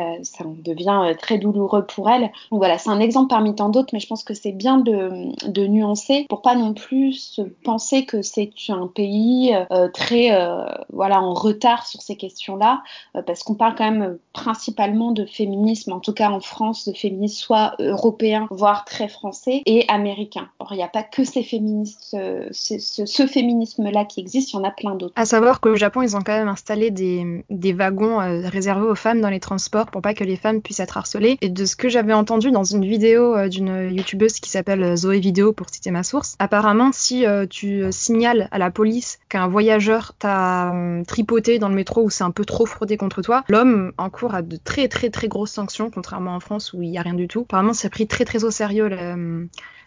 devient très douloureux pour elles. Donc voilà, c'est un exemple parmi tant d'autres, mais je pense que c'est bien de, nuancer pour pas non plus penser que c'est un pays euh, très euh, voilà en retard sur ces questions-là, euh, parce qu'on parle quand même principalement de féminisme, en tout cas en France, de féminisme soit européen, voire très français, et américain. Or, il n'y a pas que ces féministes, ce, ce féminisme-là qui existe, il y en a plein d'autres. À savoir qu'au Japon, ils ont quand même installé des, des wagons réservés aux femmes dans les transports pour pas que les femmes puissent être harcelées. Et de ce que j'avais entendu dans une vidéo d'une youtubeuse qui s'appelle Zoé Vidéo, pour citer ma source, apparemment, si tu signales à la police qu'un voyageur t'a tripoté dans le métro ou c'est un peu trop fraudé contre toi, l'homme encourt à de très très très grosses sanctions, contrairement en France où il n'y a rien du tout. Apparemment, c'est pris très très au sérieux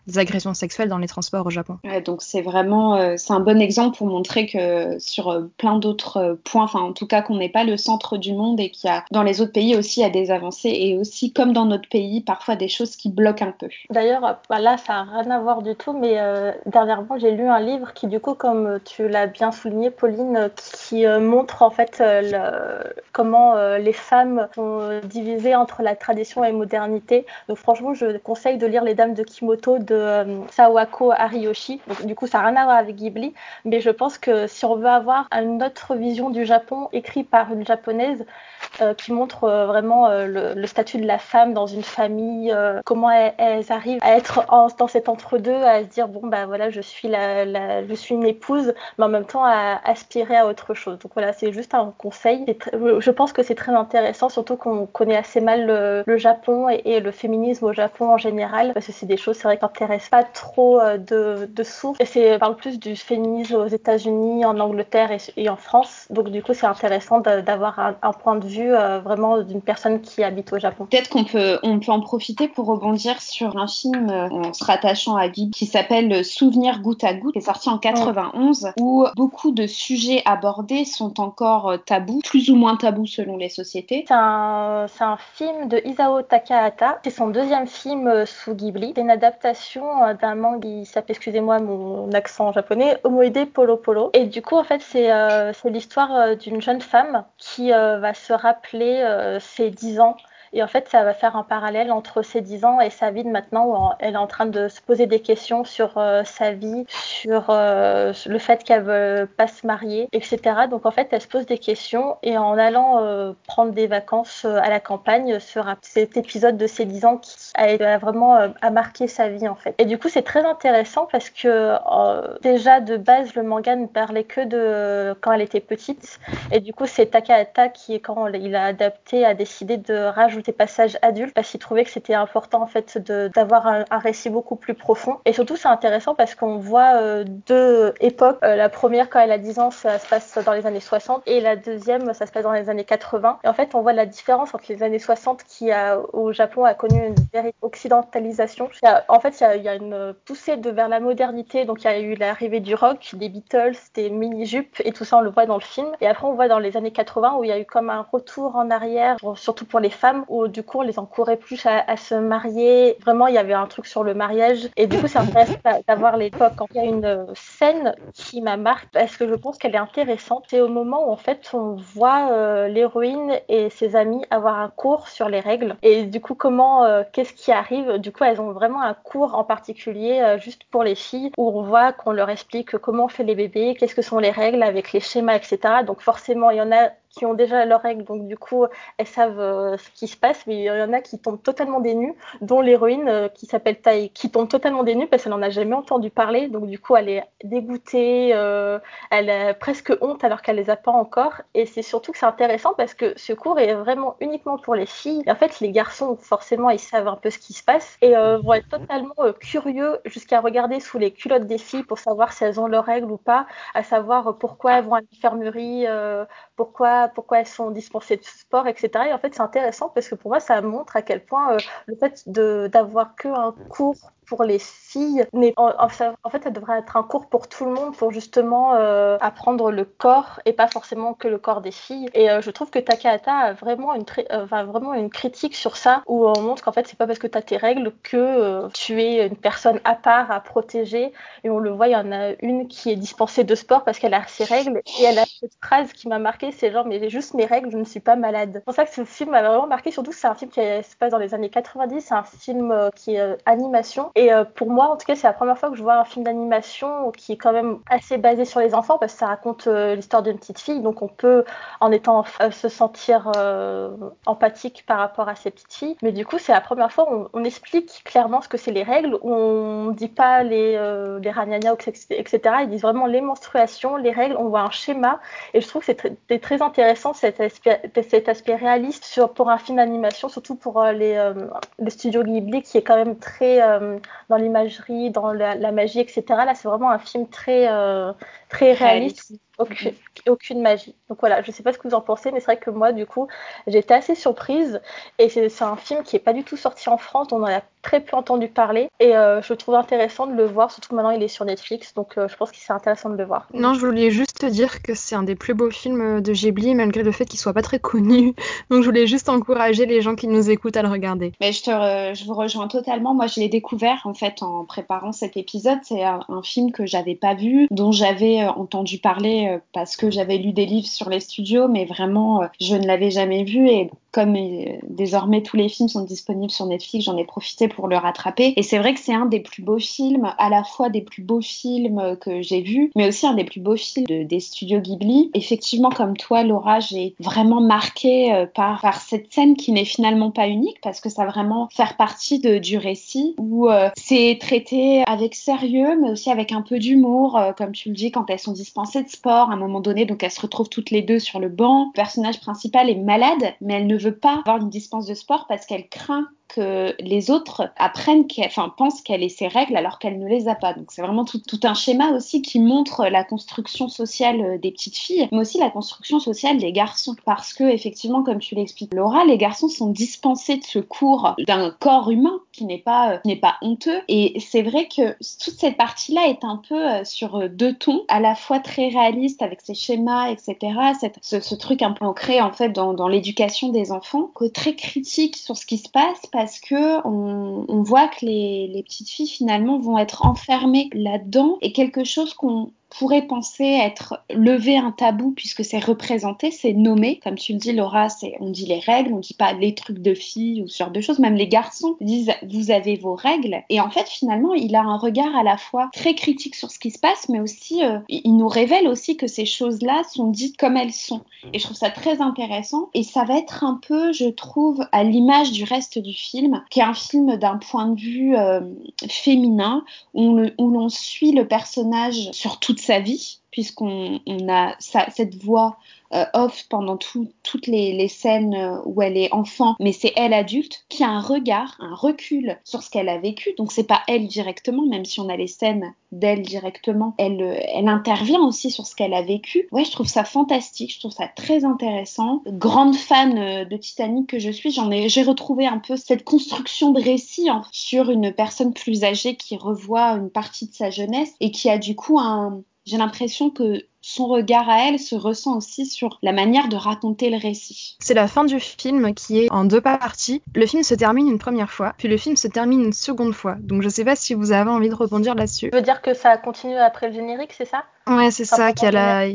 des agressions sexuelles dans les transports au Japon. donc c'est vraiment euh, c'est un bon exemple pour montrer que sur euh, plein d'autres euh, points, enfin en tout cas qu'on n'est pas le centre du monde et qu'il y a dans les autres pays aussi il y a des avancées et aussi comme dans notre pays parfois des choses qui bloquent un peu. D'ailleurs bah là ça n'a rien à voir du tout mais dernièrement j'ai lu un livre qui du coup comme tu l'as bien souligné Pauline qui montre en fait le, comment les femmes sont divisées entre la tradition et la modernité. Donc franchement je conseille de lire Les Dames de Kimoto de euh, Sawako Ariyoshi. du coup, ça n'a rien à voir avec Ghibli, mais je pense que si on veut avoir une autre vision du Japon écrit par une japonaise, euh, qui montre euh, vraiment euh, le, statut de la femme dans une famille, comment elles, arrivent à être dans cet entre-deux, à se dire bon bah voilà je suis la, je suis une épouse, mais en même temps à aspirer à autre chose. Donc voilà c'est juste un conseil. Je pense que c'est très intéressant, surtout qu'on connaît assez mal le, Japon et, le féminisme au Japon en général, parce que c'est des choses c'est vrai qui n'intéressent pas trop de, de sources. Et c'est parle plus du féminisme aux États-Unis, en Angleterre et, en France. Donc du coup c'est intéressant d'avoir un point de vue euh, vraiment d'une personne qui habite au Japon. Peut-être qu'on peut, on peut en profiter pour rebondir sur un film euh, en se rattachant à Ghibli qui s'appelle Souvenir goutte à goutte, qui est sorti en 91, où beaucoup de sujets abordés sont encore euh, tabous, plus ou moins tabous selon les sociétés. C'est un, un, film de Isao Takahata. C'est son deuxième film sous Ghibli. C'est une adaptation d'un manga qui s'appelle, excusez-moi mon accent japonais, Omoide Polo Polo. Et du coup, en fait, c'est l'histoire d'une jeune femme qui va se rappeler euh, ses 10 ans et en fait, ça va faire un parallèle entre ses 10 ans et sa vie de maintenant où elle est en train de se poser des questions sur euh, sa vie, sur euh, le fait qu'elle veut pas se marier, etc. Donc en fait, elle se pose des questions et en allant euh, prendre des vacances à la campagne, sera cet épisode de ses 10 ans qui a, vraiment marqué sa vie en fait. Et du coup, c'est très intéressant parce que déjà de base, le manga ne parlait que de quand elle était petite et du coup, c'est Takahata qui, quand il a adapté, a décidé de rajouter des passages adultes parce qu'il trouvait que c'était important en fait d'avoir un, récit beaucoup plus profond. Et surtout, c'est intéressant parce qu'on voit euh, deux époques. Euh, la première, quand elle a 10 ans, ça se passe dans les années 60 et la deuxième, ça se passe dans les années 80. Et en fait, on voit la différence entre les années 60 qui a, au Japon a connu une véritable occidentalisation. en fait, il y, a, une poussée de vers la modernité. Donc, il y a eu l'arrivée du rock, des Beatles, des mini-jupes et tout ça, on le voit dans le film. Et après, on voit dans les années 80 où il y a eu comme un retour en arrière, surtout pour les femmes, où du coup on les encourageait plus à, se marier. Vraiment, il y avait un truc sur le mariage. Et du coup, c'est intéressant d'avoir l'époque. Il y a une scène qui m'a marqué, parce que je pense qu'elle est intéressante, c'est au moment où en fait on voit euh, l'héroïne et ses amis avoir un cours sur les règles. Et du coup, comment, euh, qu'est-ce qui arrive? Du coup, elles ont vraiment un cours en particulier euh, juste pour les filles où on voit qu'on leur explique comment on fait les bébés, qu'est-ce que sont les règles avec les schémas, etc. Donc forcément, il y en a qui ont déjà leurs règles, donc du coup, elles savent euh, ce qui se passe, mais il y en a qui tombent totalement des nues, dont l'héroïne euh, qui s'appelle Tai, qui tombe totalement des nues parce qu'elle n'en a jamais entendu parler, donc du coup, elle est dégoûtée, euh, elle a presque honte alors qu'elle les a pas encore, et c'est surtout que c'est intéressant parce que ce cours est vraiment uniquement pour les filles, en fait, les garçons, forcément, ils savent un peu ce qui se passe, et vont être totalement curieux jusqu'à regarder sous les culottes des filles pour savoir si elles ont leurs règles ou pas, à savoir pourquoi elles vont à l'infirmerie, pourquoi pourquoi elles sont dispensées de sport, etc. Et en fait, c'est intéressant parce que pour moi, ça montre à quel point euh, le fait d'avoir qu'un cours pour les filles, mais en, fait, ça devrait être un cours pour tout le monde pour justement euh, apprendre le corps et pas forcément que le corps des filles. Et euh, je trouve que Takahata a vraiment une, euh, vraiment une critique sur ça où on montre qu'en fait, c'est pas parce que tu as tes règles que tu es une personne à part à protéger. Et on le voit, il y en a une qui est dispensée de sport parce qu'elle a ses règles et elle a cette phrase qui m'a marqué, c'est genre mais j'ai juste mes règles, je ne suis pas malade. C'est pour ça que ce film m'a vraiment marqué, surtout c'est un film qui se passe dans les années 90, c'est un film qui est animation et pour moi en tout cas c'est la première fois que je vois un film d'animation qui est quand même assez basé sur les enfants parce que ça raconte euh, l'histoire d'une petite fille, donc on peut, en étant euh, se sentir euh, empathique par rapport à ces petites filles. Mais du coup, c'est la première fois où on, explique clairement ce que c'est les règles, on dit pas les, les ragnagnas, etc. Ils disent vraiment les menstruations, les règles, on voit un schéma. Et je trouve que c'est très, intéressant cet aspect, réaliste pour un film d'animation, surtout pour les, les, studios Ghibli qui est quand même très dans l'imagerie, dans la, la, magie, etc. Là, c'est vraiment un film très, très réaliste, aucune, aucune, magie. Donc voilà, je sais pas ce que vous en pensez, mais c'est vrai que moi, du coup, j'étais assez surprise. Et c'est un film qui est pas du tout sorti en France, on en a très peu entendu parler. Et euh, je trouve intéressant de le voir, surtout que maintenant il est sur Netflix, donc euh, je pense que c'est intéressant de le voir. Non, je voulais juste dire que c'est un des plus beaux films de Ghibli, malgré le fait qu'il soit pas très connu. Donc je voulais juste encourager les gens qui nous écoutent à le regarder. Mais je, te je vous rejoins totalement. Moi, je l'ai découvert en fait en préparant cet épisode. C'est un, un, film que j'avais pas vu, dont j'avais euh, entendu parler parce que j'avais lu des livres sur les studios, mais vraiment, je ne l'avais jamais vu. Et comme désormais tous les films sont disponibles sur Netflix, j'en ai profité pour le rattraper. Et c'est vrai que c'est un des plus beaux films, à la fois des plus beaux films que j'ai vus, mais aussi un des plus beaux films des studios Ghibli. Effectivement, comme toi, Laura, j'ai vraiment marqué euh, par, par cette scène qui n'est finalement pas unique parce que ça vraiment faire partie de, du récit où euh, c'est traité avec sérieux, mais aussi avec un peu d'humour, euh, comme tu le dis, quand elles sont dispensées de sport à un moment donné. Donc elles se retrouvent toutes les deux sur le banc. Le personnage principal est malade, mais elle ne veut pas avoir une dispense de sport parce qu'elle craint que les autres apprennent, enfin pensent qu'elle ait ses règles alors qu'elle ne les a pas. Donc c'est vraiment tout, tout, un schéma aussi qui montre la construction sociale euh, des petites filles, mais aussi la construction sociale des garçons. Parce que effectivement, comme tu l'expliques Laura, les garçons sont dispensés de ce cours d'un corps humain qui n'est pas, euh, n'est pas honteux. Et c'est vrai que toute cette partie-là est un peu euh, sur deux tons, à la fois très réaliste avec ses schémas, etc. Cette, ce, ce, truc un peu ancré en fait dans, dans l'éducation des enfants, que très critique sur ce qui se passe parce que on, voit que les, petites filles finalement vont être enfermées là-dedans et quelque chose qu'on pourrait penser être lever un tabou puisque c'est représenté, c'est nommé. Comme tu le dis, Laura, on dit les règles, on dit pas les trucs de filles ou ce genre de choses. Même les garçons disent vous avez vos règles. Et en fait, finalement, il a un regard à la fois très critique sur ce qui se passe, mais aussi euh, il nous révèle aussi que ces choses-là sont dites comme elles sont. Et je trouve ça très intéressant. Et ça va être un peu, je trouve, à l'image du reste du film, qui est un film d'un point de vue euh, féminin où l'on suit le personnage sur toute sa vie, puisqu'on a cette voix euh, off pendant toutes les, scènes euh, où elle est enfant, mais c'est elle adulte qui a un regard, un recul sur ce qu'elle a vécu. Donc c'est pas elle directement, même si on a les scènes d'elle directement, elle, euh, intervient aussi sur ce qu'elle a vécu. Ouais, je trouve ça fantastique, je trouve ça très intéressant. Grande fan de Titanic que je suis, j'en ai, j'ai retrouvé un peu cette construction de récit sur une personne plus âgée qui revoit une partie de sa jeunesse et qui a du coup un, j'ai l'impression que son regard à elle se ressent aussi sur la manière de raconter le récit. C'est la fin du film qui est en deux parties. Le film se termine une première fois, puis le film se termine une seconde fois. Donc je sais pas si vous avez envie de rebondir là-dessus. Tu veux dire que ça continue après le générique, c'est ça? Ouais, c'est ça, qu'il y a la,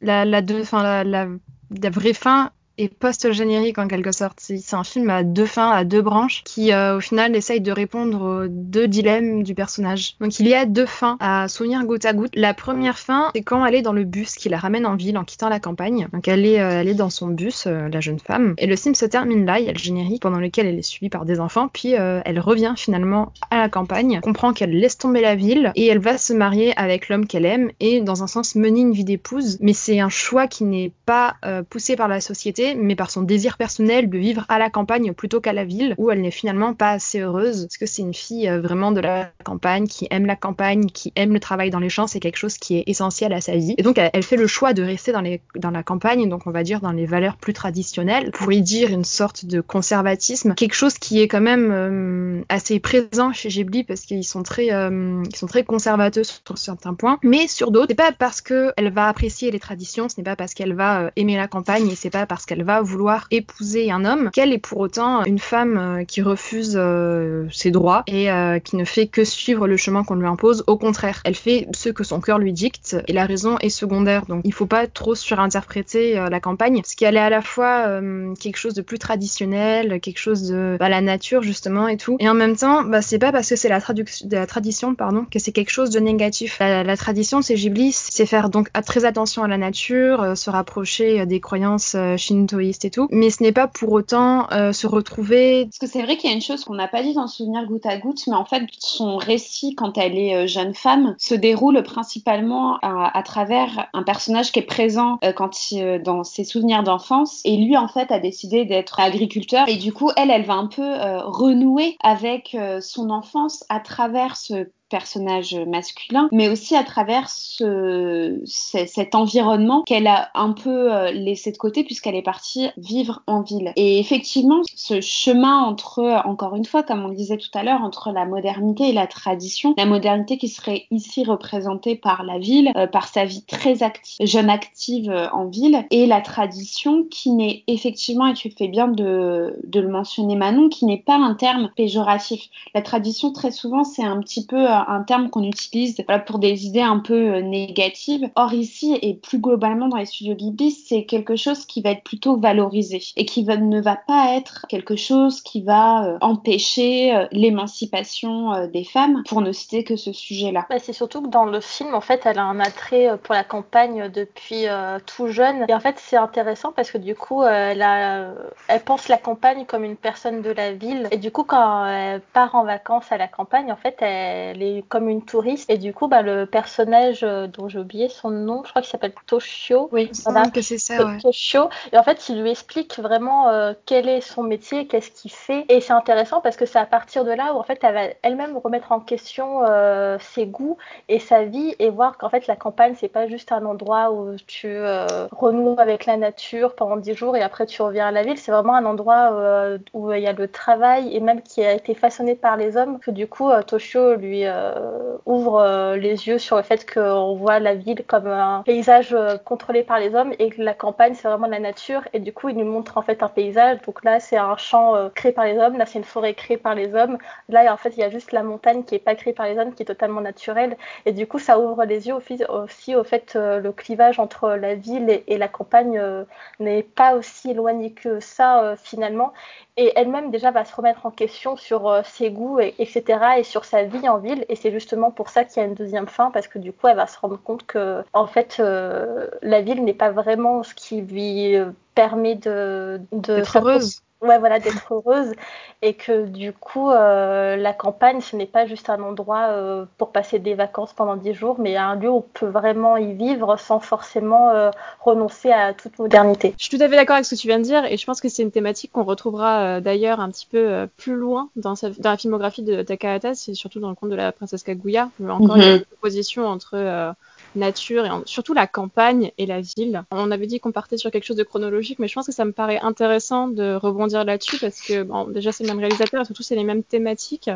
la, la, deux, la, la, la vraie fin et post-générique en quelque sorte. C'est un film à deux fins, à deux branches, qui euh, au final essaye de répondre aux deux dilemmes du personnage. Donc il y a deux fins à souvenir goutte à goutte. La première fin, c'est quand elle est dans le bus qui la ramène en ville en quittant la campagne. Donc elle est, euh, dans son bus, euh, la jeune femme. Et le film se termine là, il y a le générique pendant lequel elle est suivie par des enfants, puis elle revient finalement à la campagne, comprend qu'elle laisse tomber la ville et elle va se marier avec l'homme qu'elle aime et dans un sens mener une vie d'épouse. Mais c'est un choix qui n'est pas poussé par la société mais par son désir personnel de vivre à la campagne plutôt qu'à la ville, où elle n'est finalement pas assez heureuse, parce que c'est une fille euh, vraiment de la campagne, qui aime la campagne, qui aime le travail dans les champs, c'est quelque chose qui est essentiel à sa vie. Et donc elle, fait le choix de rester dans, la campagne, donc on va dire dans les valeurs plus traditionnelles, pour y dire une sorte de conservatisme, quelque chose qui est quand même euh, assez présent chez Ghibli, parce qu'ils sont très, euh, sont très conservateurs sur certains points, mais sur d'autres, c'est pas parce qu'elle va apprécier les traditions, ce n'est pas parce qu'elle va aimer la campagne, et c'est pas parce qu'elle va vouloir épouser un homme qu'elle est pour autant une femme qui refuse ses droits et euh, qui ne fait que suivre le chemin qu'on lui impose. Au contraire, elle fait ce que son cœur lui dicte et la raison est secondaire. Donc il faut pas trop surinterpréter euh, la campagne, parce qu'elle est à la fois euh, quelque chose de plus traditionnel, quelque chose de bah, la nature justement et tout. Et en même temps, bah, c'est pas parce que c'est la, de la tradition pardon que c'est quelque chose de négatif. La, tradition, c'est Ghibli, c'est faire donc très attention à la nature, se rapprocher des croyances et tout. Mais ce n'est pas pour autant se retrouver. Parce que c'est vrai qu'il y a une chose qu'on n'a pas dit dans Souvenir goutte à goutte, mais en fait, son récit, quand elle est euh, jeune femme, se déroule principalement à, travers un personnage qui est présent euh, quand euh, dans ses souvenirs d'enfance. Et lui, en fait, a décidé d'être agriculteur. Et du coup, elle, elle va un peu renouer avec son enfance à travers ce personnage masculin, mais aussi à travers ce, cet environnement qu'elle a un peu euh, laissé de côté puisqu'elle est partie vivre en ville. Et effectivement, ce chemin entre, encore une fois, comme on le disait tout à l'heure, entre la modernité et la tradition, la modernité qui serait ici représentée par la ville, euh, par sa vie très active, jeune active euh, en ville, et la tradition qui n'est effectivement, et tu fais bien de, de le mentionner Manon, qui n'est pas un terme péjoratif. La tradition, très souvent, c'est un petit peu un terme qu'on utilise pour des idées un peu euh, négatives. Or ici et plus globalement dans les studios Ghibli, c'est quelque chose qui va être plutôt valorisé et qui ne va pas être quelque chose qui va euh, empêcher euh, l'émancipation des femmes, pour ne citer que ce sujet-là. Bah, c'est surtout que dans le film, en fait, elle a un attrait pour la campagne depuis tout jeune. Et en fait, c'est intéressant parce que du coup, elle, elle pense la campagne comme une personne de la ville. Et du coup, quand elle part en vacances à la campagne, en fait, elle est comme une touriste. Et du coup, bah, le personnage euh, dont j'ai oublié son nom, je crois qu'il s'appelle Toshio. Oui, voilà. que c'est ça. Ouais. Toshio. Et en fait, il lui explique vraiment euh, quel est son métier, qu'est-ce qu'il fait. Et c'est intéressant parce que c'est à partir de là où en fait, elle va elle-même remettre en question euh, ses goûts et sa vie et voir qu'en fait, la campagne, c'est pas juste un endroit où tu renoues avec la nature pendant 10 jours et après tu reviens à la ville. C'est vraiment un endroit où il y a le travail et même qui a été façonné par les hommes. Que du coup, Toshio lui ouvre euh, les yeux sur le fait qu'on voit la ville comme un paysage euh, contrôlé par les hommes et que la campagne c'est vraiment la nature. Et du coup il nous montre en fait un paysage. Donc là c'est un champ créé par les hommes. Là c'est une forêt créée par les hommes. Là en fait il y a juste la montagne qui est pas créée par les hommes qui est totalement naturelle. Et du coup ça ouvre les yeux aussi au fait le clivage entre la ville et, la campagne n'est pas aussi éloigné que ça finalement. Et elle-même déjà va se remettre en question sur ses goûts et, etc et sur sa vie en ville et c'est justement pour ça qu'il y a une deuxième fin, parce que du coup, elle va se rendre compte que, en fait, euh, la ville n'est pas vraiment ce qui lui permet de, de heureuse ouais, voilà, d'être heureuse et que du coup, euh, la campagne, ce n'est pas juste un endroit euh, pour passer des vacances pendant 10 jours, mais un lieu où on peut vraiment y vivre sans forcément euh, renoncer à toute modernité. Je suis tout à fait d'accord avec ce que tu viens de dire et je pense que c'est une thématique qu'on retrouvera d'ailleurs un petit peu plus loin dans, sa, dans, la filmographie de Takahata, c'est surtout dans le conte de la princesse Kaguya. Encore mm une opposition entre nature et surtout la campagne et la ville. On avait dit qu'on partait sur quelque chose de chronologique, mais je pense que ça me paraît intéressant de rebondir là-dessus parce que bon, déjà c'est le même réalisateur et surtout c'est les mêmes thématiques.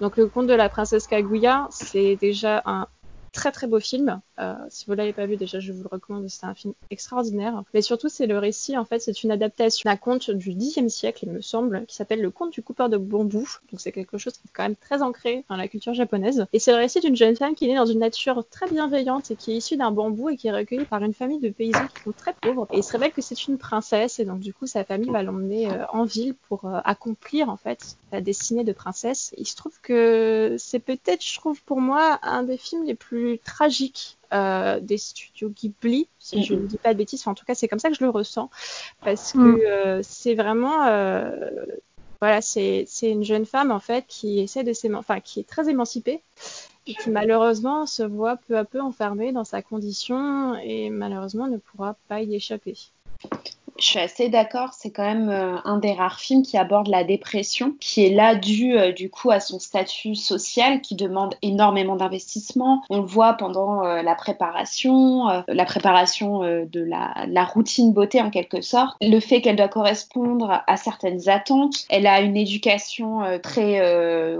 Donc le conte de la princesse Kaguya, c'est déjà un très très beau film. Euh, si vous l'avez pas vu déjà, je vous le recommande. C'est un film extraordinaire. Mais surtout, c'est le récit. En fait, c'est une adaptation d'un conte du Xe siècle, il me semble, qui s'appelle Le conte du coupeur de bambou. Donc c'est quelque chose qui est quand même très ancré dans la culture japonaise. Et c'est le récit d'une jeune femme qui est née dans une nature très bienveillante et qui est issue d'un bambou et qui est recueillie par une famille de paysans qui sont très pauvres. Et il se révèle que c'est une princesse et donc du coup sa famille va l'emmener euh, en ville pour euh, accomplir en fait la destinée de princesse. il se trouve que c'est peut-être, je trouve pour moi, un des films les plus tragique euh, des studios Ghibli, si je ne dis pas de bêtises. en tout cas, c'est comme ça que je le ressens, parce que mm. euh, c'est vraiment, euh, voilà, c'est une jeune femme en fait qui essaie de enfin, qui est très émancipée et qui malheureusement se voit peu à peu enfermée dans sa condition et malheureusement ne pourra pas y échapper. Je suis assez d'accord, c'est quand même euh, un des rares films qui aborde la dépression, qui est là dû euh, du coup à son statut social qui demande énormément d'investissement. On le voit pendant euh, la préparation, la préparation de la, la, routine beauté en quelque sorte, le fait qu'elle doit correspondre à certaines attentes. Elle a une éducation très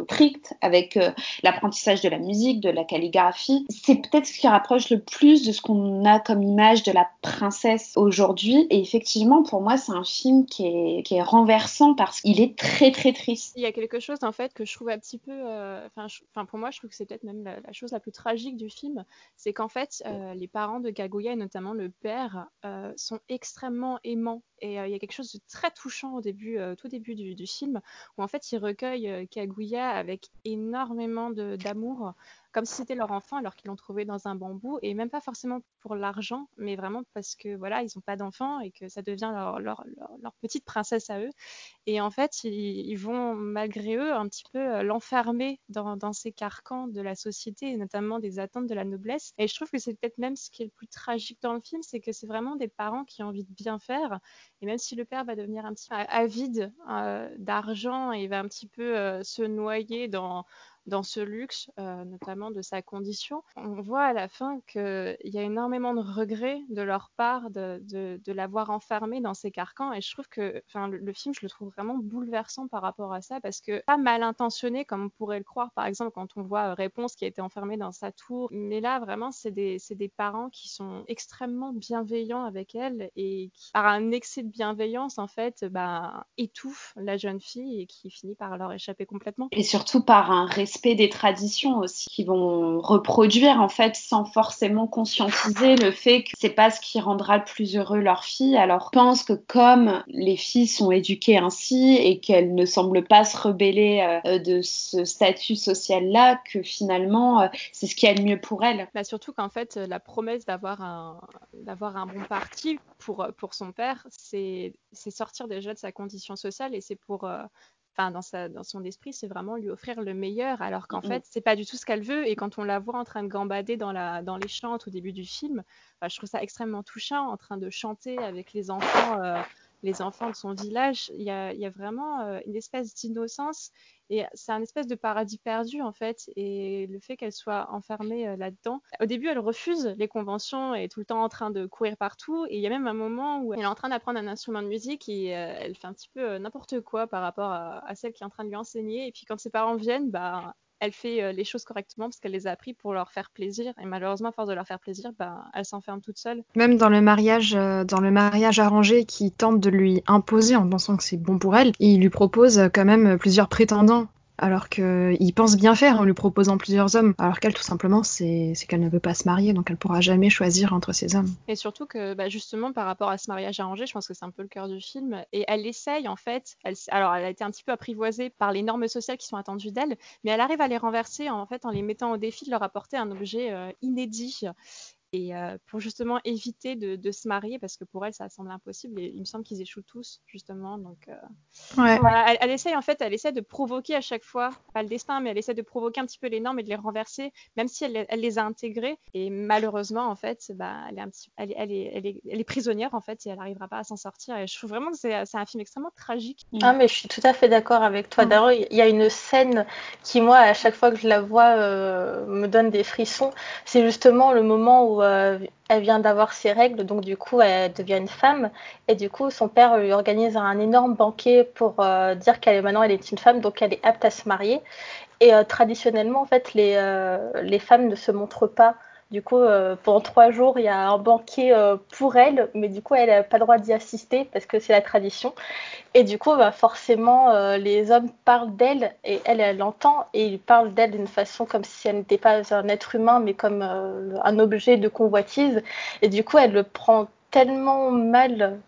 stricte avec l'apprentissage de la musique, de la calligraphie. C'est peut-être ce qui rapproche le plus de ce qu'on a comme image de la princesse aujourd'hui. Et effectivement, pour moi, c'est un film qui est, qui est renversant parce qu'il est très très triste. Il y a quelque chose en fait que je trouve un petit peu, euh, enfin, pour moi, je trouve que c'est peut-être même la, chose la plus tragique du film, c'est qu'en fait, euh, les parents de Kaguya et notamment le père euh, sont extrêmement aimants. Et il y a quelque chose de très touchant au début, tout début du, du, film, où en fait ils recueillent Kaguya avec énormément d'amour comme si c'était leur enfant alors qu'ils l'ont trouvé dans un bambou et même pas forcément pour l'argent mais vraiment parce que voilà ils n'ont pas d'enfant et que ça devient leur, petite princesse à eux. Et en fait ils, vont malgré eux un petit peu euh, l'enfermer dans, ces carcans de la société et notamment des attentes de la noblesse. Et je trouve que c'est peut-être même ce qui est le plus tragique dans le film c'est que c'est vraiment des parents qui ont envie de bien faire et même si le père va devenir un petit peu avide euh, d'argent et va un petit peu euh, se noyer dans dans ce luxe, euh, notamment de sa condition. On voit à la fin qu'il y a énormément de regrets de leur part de, l'avoir enfermé dans ces carcans. Et je trouve que le, le, film, je le trouve vraiment bouleversant par rapport à ça, parce que pas mal intentionné, comme on pourrait le croire, par exemple, quand on voit Réponse qui a été enfermée dans sa tour. Mais là, vraiment, c'est des, des, parents qui sont extrêmement bienveillants avec elle et qui, par un excès de bienveillance, en fait, bah, étouffent la jeune fille et qui finit par leur échapper complètement. Et surtout par un respect respect des traditions aussi, qui vont reproduire en fait sans forcément conscientiser le fait que c'est pas ce qui rendra le plus heureux leur fille. Alors pense que comme les filles sont éduquées ainsi et qu'elles ne semblent pas se rebeller euh, de ce statut social là, que finalement euh, c'est ce qui est le mieux pour elles. Bah surtout qu'en fait la promesse d'avoir un d'avoir un bon parti pour pour son père, c'est c'est sortir déjà de sa condition sociale et c'est pour euh, enfin dans, sa, dans son esprit, c'est vraiment lui offrir le meilleur, alors qu'en fait, c'est pas du tout ce qu'elle veut. Et quand on la voit en train de gambader dans, la, dans les chants au début du film, bah, je trouve ça extrêmement touchant, en train de chanter avec les enfants, euh, les enfants de son village. Il y a, vraiment euh, une espèce d'innocence et c'est un espèce de paradis perdu en fait. Et le fait qu'elle soit enfermée euh, là-dedans, au début elle refuse les conventions et est tout le temps en train de courir partout. Et il y a même un moment où elle est en train d'apprendre un instrument de musique et euh, elle fait un petit peu n'importe quoi par rapport à, à, celle qui est en train de lui enseigner. Et puis quand ses parents viennent, bah elle fait euh, les choses correctement parce qu'elle les a appris pour leur faire plaisir. Et malheureusement, à force de leur faire plaisir, bah, elle s'enferme toute seule. Même dans le mariage, euh, dans le mariage arrangé qui tente de lui imposer en pensant que c'est bon pour elle, il lui propose quand même plusieurs prétendants alors qu'il pense bien faire en lui proposant plusieurs hommes, alors qu'elle tout simplement c'est qu'elle ne veut pas se marier, donc elle pourra jamais choisir entre ces hommes. Et surtout que bah, justement par rapport à ce mariage arrangé, je pense que c'est un peu le cœur du film, et elle essaye en fait, elle, alors elle a été un petit peu apprivoisée par les normes sociales qui sont attendues d'elle, mais elle arrive à les renverser en fait en les mettant au défi de leur apporter un objet euh, inédit et euh, pour justement éviter de, de, se marier, parce que pour elle, ça semble impossible, et il me semble qu'ils échouent tous, justement. Donc, euh, ouais. voilà, elle, elle, essaye, en fait, elle essaie de provoquer à chaque fois, pas le destin, mais elle essaie de provoquer un petit peu les normes et de les renverser, même si elle, elle les a intégrées. Et malheureusement, en fait, bah, elle, est un petit, elle, elle, est, elle, est, elle est prisonnière, en fait, et elle n'arrivera pas à s'en sortir. Et je trouve vraiment que c'est un film extrêmement tragique. Ah, mais je suis tout à fait d'accord avec toi. D'ailleurs, il y a une scène qui, moi, à chaque fois que je la vois, euh, me donne des frissons. C'est justement le moment où euh, elle vient d'avoir ses règles, donc du coup, elle devient une femme. Et du coup, son père lui organise un énorme banquet pour euh, dire qu'elle est maintenant elle est une femme, donc elle est apte à se marier. Et euh, traditionnellement, en fait, les, les femmes ne se montrent pas du coup, euh, pendant trois jours, il y a un banquet euh, pour elle, mais du coup, elle n'a pas le droit d'y assister parce que c'est la tradition. Et du coup, bah, forcément, euh, les hommes parlent d'elle et elle, elle l'entend et ils parlent d'elle d'une façon comme si elle n'était pas un être humain, mais comme un objet de convoitise. Et du coup, elle le prend tellement mal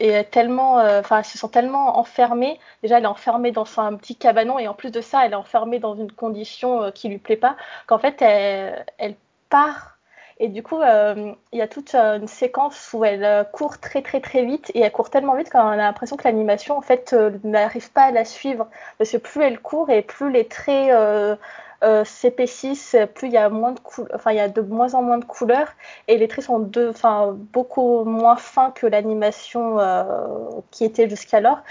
et tellement, enfin, euh, se sent tellement enfermée. Déjà, elle est enfermée dans un petit cabanon et en plus de ça, elle est enfermée dans une condition qui lui plaît pas. Qu'en fait, elle, elle part. Et du coup, euh, il y a toute euh, une séquence où elle euh, court très très très vite et elle court tellement vite qu'on a l'impression que l'animation en fait n'arrive pas à la suivre parce que plus elle court et plus les traits s'épaississent, plus il y a de moins en moins de couleurs et les traits sont de, beaucoup moins fins que l'animation qui était jusqu'alors.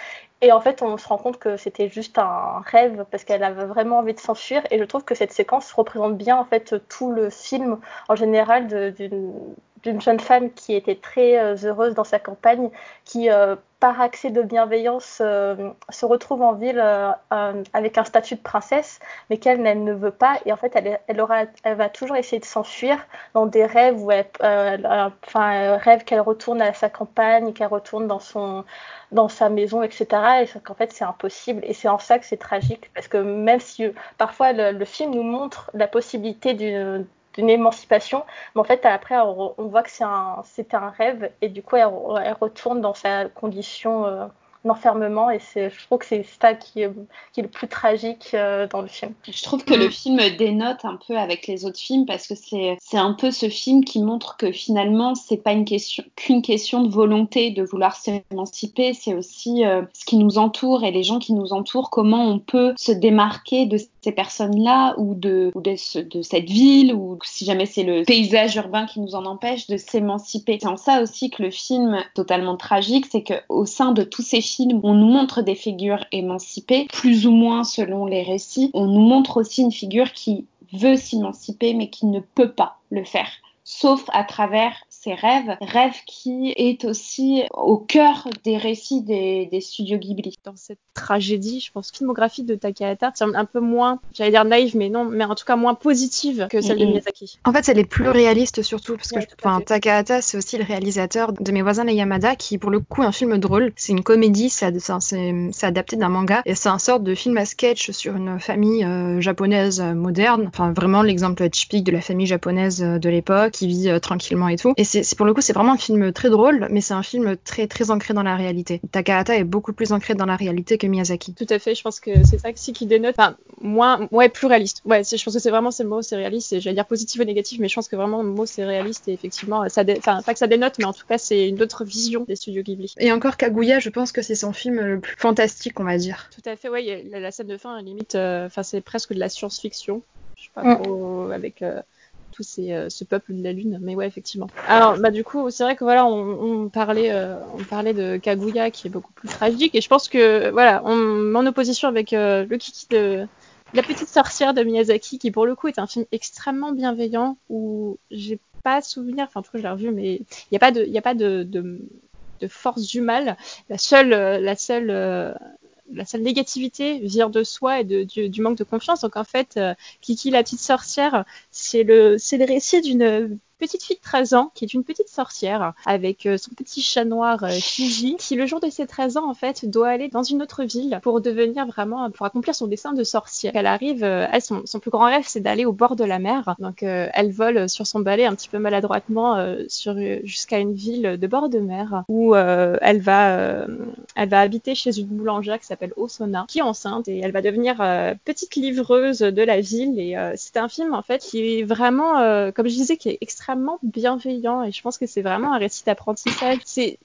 Et en fait, on se rend compte que c'était juste un rêve parce qu'elle avait vraiment envie de s'enfuir. Et je trouve que cette séquence représente bien en fait tout le film en général d'une jeune femme qui était très euh, heureuse dans sa campagne, qui, euh, par accès de bienveillance, euh, se retrouve en ville avec un statut de princesse, mais qu'elle ne veut pas. Et en fait, elle, elle, aura, elle va toujours essayer de s'enfuir dans des rêves où elle, enfin, rêve qu'elle retourne à sa campagne, qu'elle retourne dans son dans sa maison, etc. Et qu'en fait, c'est impossible. Et c'est en ça que c'est tragique, parce que même si parfois le film nous montre la possibilité d'une d'une émancipation. Mais en fait, après, on, voit que c'est un, c'était un rêve et du coup, elle, elle, retourne dans sa condition euh, d'enfermement et c'est, je trouve que c'est ça qui est, qui est le plus tragique euh, dans le film. Je trouve que le mm. film dénote un peu avec les autres films parce que c'est, c'est un peu ce film qui montre que finalement, c'est pas une question, qu'une question de volonté de vouloir s'émanciper, c'est aussi euh, ce qui nous entoure et les gens qui nous entourent, comment on peut se démarquer de ces personnes-là ou de, ou de, de, cette ville ou si jamais c'est le paysage urbain qui nous en empêche de s'émanciper. C'est en ça aussi que le film totalement tragique, c'est qu'au sein de tous ces films, on nous montre des figures émancipées, plus ou moins selon les récits. On nous montre aussi une figure qui veut s'émanciper mais qui ne peut pas le faire sauf à travers ses rêves, rêve qui est aussi au cœur des récits des, studios Ghibli. Dans cette tragédie, je pense, filmographie de Takahata semble un peu moins, j'allais dire naïve, mais non, mais en tout cas moins positive que celle de Miyazaki. En fait, elle est plus réaliste surtout, parce que enfin, Takahata, c'est aussi le réalisateur de Mes voisins les Yamada, qui pour le coup est un film drôle. C'est une comédie, c'est adapté d'un manga, et c'est un sorte de film à sketch sur une famille euh, japonaise moderne. Enfin, vraiment l'exemple typique de la famille japonaise euh, de l'époque, qui vit euh, tranquillement et tout. Et c'est pour le coup, c'est vraiment un film très drôle, mais c'est un film très très ancré dans la réalité. Takahata est beaucoup plus ancré dans la réalité que Miyazaki. Tout à fait, je pense que c'est ça qui dénote, enfin, moins, ouais, plus réaliste. Ouais, je pense que c'est vraiment, c'est le mot, c'est réaliste, j'allais dire positif ou négatif, mais je pense que vraiment le mot c'est réaliste, et effectivement, ça enfin, pas que ça dénote, mais en tout cas, c'est une autre vision des studios Ghibli. Et encore Kaguya, je pense que c'est son film le plus fantastique, on va dire. Tout à fait, ouais, la, scène de fin, limite, euh, enfin, c'est presque de la science-fiction. Je sais pas mm. trop, avec. Euh, c'est euh, ce peuple de la lune. Mais ouais, effectivement. Alors, bah du coup, c'est vrai que voilà, on, parlait, euh, on parlait de Kaguya qui est beaucoup plus tragique, et je pense que voilà, on en opposition avec euh, le Kiki de la petite sorcière de Miyazaki, qui pour le coup est un film extrêmement bienveillant où j'ai pas souvenir, enfin en tout cas je l'ai revu, mais il n'y a pas de, il a pas de, de, force du mal. La seule, la seule la seule négativité vient de soi et de, du, manque de confiance. Donc en fait, euh, Kiki la petite sorcière, c'est le, c'est le récit d'une petite fille de 13 ans qui est une petite sorcière avec euh, son petit chat noir euh, Fiji qui le jour de ses 13 ans en fait doit aller dans une autre ville pour devenir vraiment pour accomplir son dessin de sorcière. Elle arrive, euh, elle, son, plus grand rêve c'est d'aller au bord de la mer. Donc elle vole sur son balai un petit peu maladroitement jusqu'à une ville de bord de mer où elle va elle va habiter chez une boulangère qui s'appelle Osona qui est enceinte et elle va devenir petite livreuse de la ville et c'est un film en fait qui est vraiment comme je disais qui est extrêmement extrêmement bienveillant et je pense que c'est vraiment un récit d'apprentissage.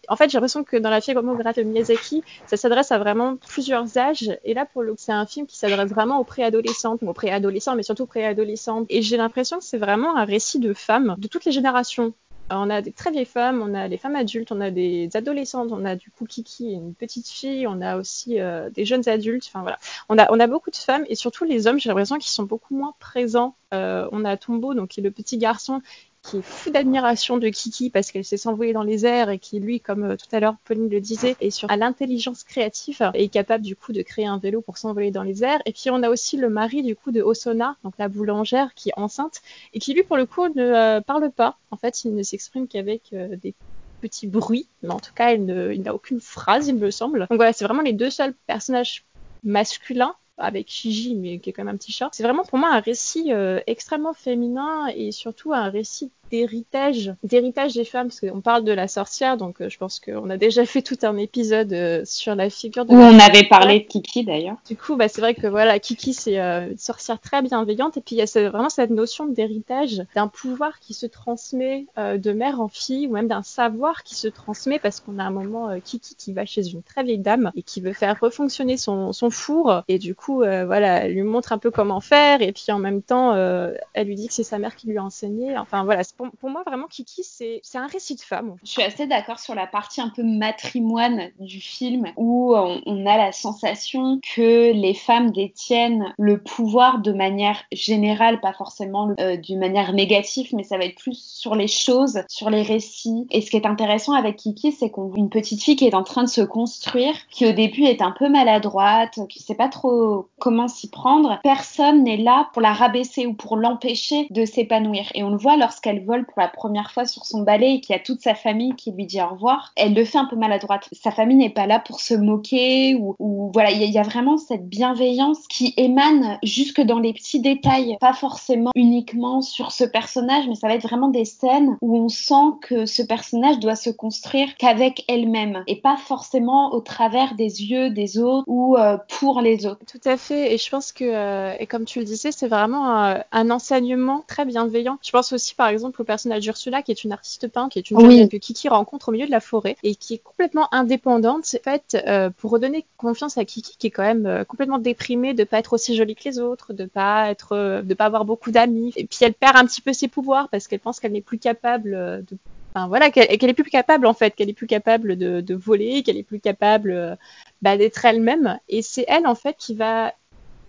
En fait, j'ai l'impression que dans la filmographie de Miyazaki, ça s'adresse à vraiment plusieurs âges et là, pour le c'est un film qui s'adresse vraiment aux préadolescentes, aux préadolescents, mais surtout aux préadolescentes. Et j'ai l'impression que c'est vraiment un récit de femmes de toutes les générations on a des très vieilles femmes, on a des femmes adultes, on a des adolescentes, on a du coup Kiki, une petite fille, on a aussi euh, des jeunes adultes. Enfin voilà, on a on a beaucoup de femmes et surtout les hommes. J'ai l'impression qu'ils sont beaucoup moins présents. Euh, on a Tombo, donc qui est le petit garçon qui est fou d'admiration de Kiki parce qu'elle sait s'envoler dans les airs et qui lui, comme euh, tout à l'heure Pauline le disait, est sur à l'intelligence créative et est capable du coup de créer un vélo pour s'envoler dans les airs. Et puis on a aussi le mari du coup de Osona, donc la boulangère qui est enceinte et qui lui pour le coup ne euh, parle pas. En fait, il ne s'exprime qu'avec euh, des petits bruits, mais en tout cas, il n'a aucune phrase, il me semble. Donc voilà, c'est vraiment les deux seuls personnages masculins avec Shiji, mais qui est quand même un petit chat. C'est vraiment pour moi un récit euh, extrêmement féminin et surtout un récit d'héritage, d'héritage des femmes, parce qu'on parle de la sorcière, donc euh, je pense qu'on a déjà fait tout un épisode euh, sur la figure de. Où on avait parlé de Kiki d'ailleurs. Du coup, bah, c'est vrai que voilà, Kiki c'est euh, une sorcière très bienveillante, et puis il y a vraiment cette notion d'héritage, d'un pouvoir qui se transmet de mère en fille, ou même d'un savoir qui se transmet, parce qu'on a un moment Kiki qui va chez une très vieille dame et qui veut faire refonctionner son, son four, et du coup, voilà, elle lui montre un peu comment faire, et puis en même temps, elle lui dit que c'est sa mère qui lui a enseigné. Enfin voilà, pour, moi vraiment Kiki c'est un récit de femme. Je suis assez d'accord sur la partie un peu matrimoine du film où on, a la sensation que les femmes détiennent le pouvoir de manière générale, pas forcément euh, d'une manière négative, mais ça va être plus sur les choses, sur les récits. Et ce qui est intéressant avec Kiki, c'est qu'on voit une petite fille qui est en train de se construire, qui au début est un peu maladroite, qui sait pas trop comment s'y prendre. Personne n'est là pour la rabaisser ou pour l'empêcher de s'épanouir. Et on le voit lorsqu'elle pour la première fois sur son balai et qu'il y a toute sa famille qui lui dit au revoir. Elle le fait un peu maladroite. Sa famille n'est pas là pour se moquer ou, voilà, il y, a vraiment cette bienveillance qui émane jusque dans les petits détails, pas forcément uniquement sur ce personnage, mais ça va être vraiment des scènes où on sent que ce personnage doit se construire qu'avec elle-même et pas forcément au travers des yeux des autres ou euh, pour les autres. Tout à fait. Et je pense que, euh, et comme tu le disais, c'est vraiment un, un enseignement très bienveillant. Je pense aussi par exemple au personnage d'Ursula qui est une artiste peintre, qui est une jeune que Kiki rencontre au milieu de la forêt et qui est complètement indépendante. En fait, euh, pour redonner confiance à Kiki qui est quand même euh, complètement déprimée de pas être aussi jolie que les autres, de pas être, euh, de pas avoir beaucoup d'amis. Et puis elle perd un petit peu ses pouvoirs parce qu'elle pense qu'elle n'est plus capable de Enfin, voilà, qu'elle est plus capable en fait, qu'elle est plus capable de, de voler, qu'elle est plus capable bah, d'être elle-même. Et c'est elle en fait qui va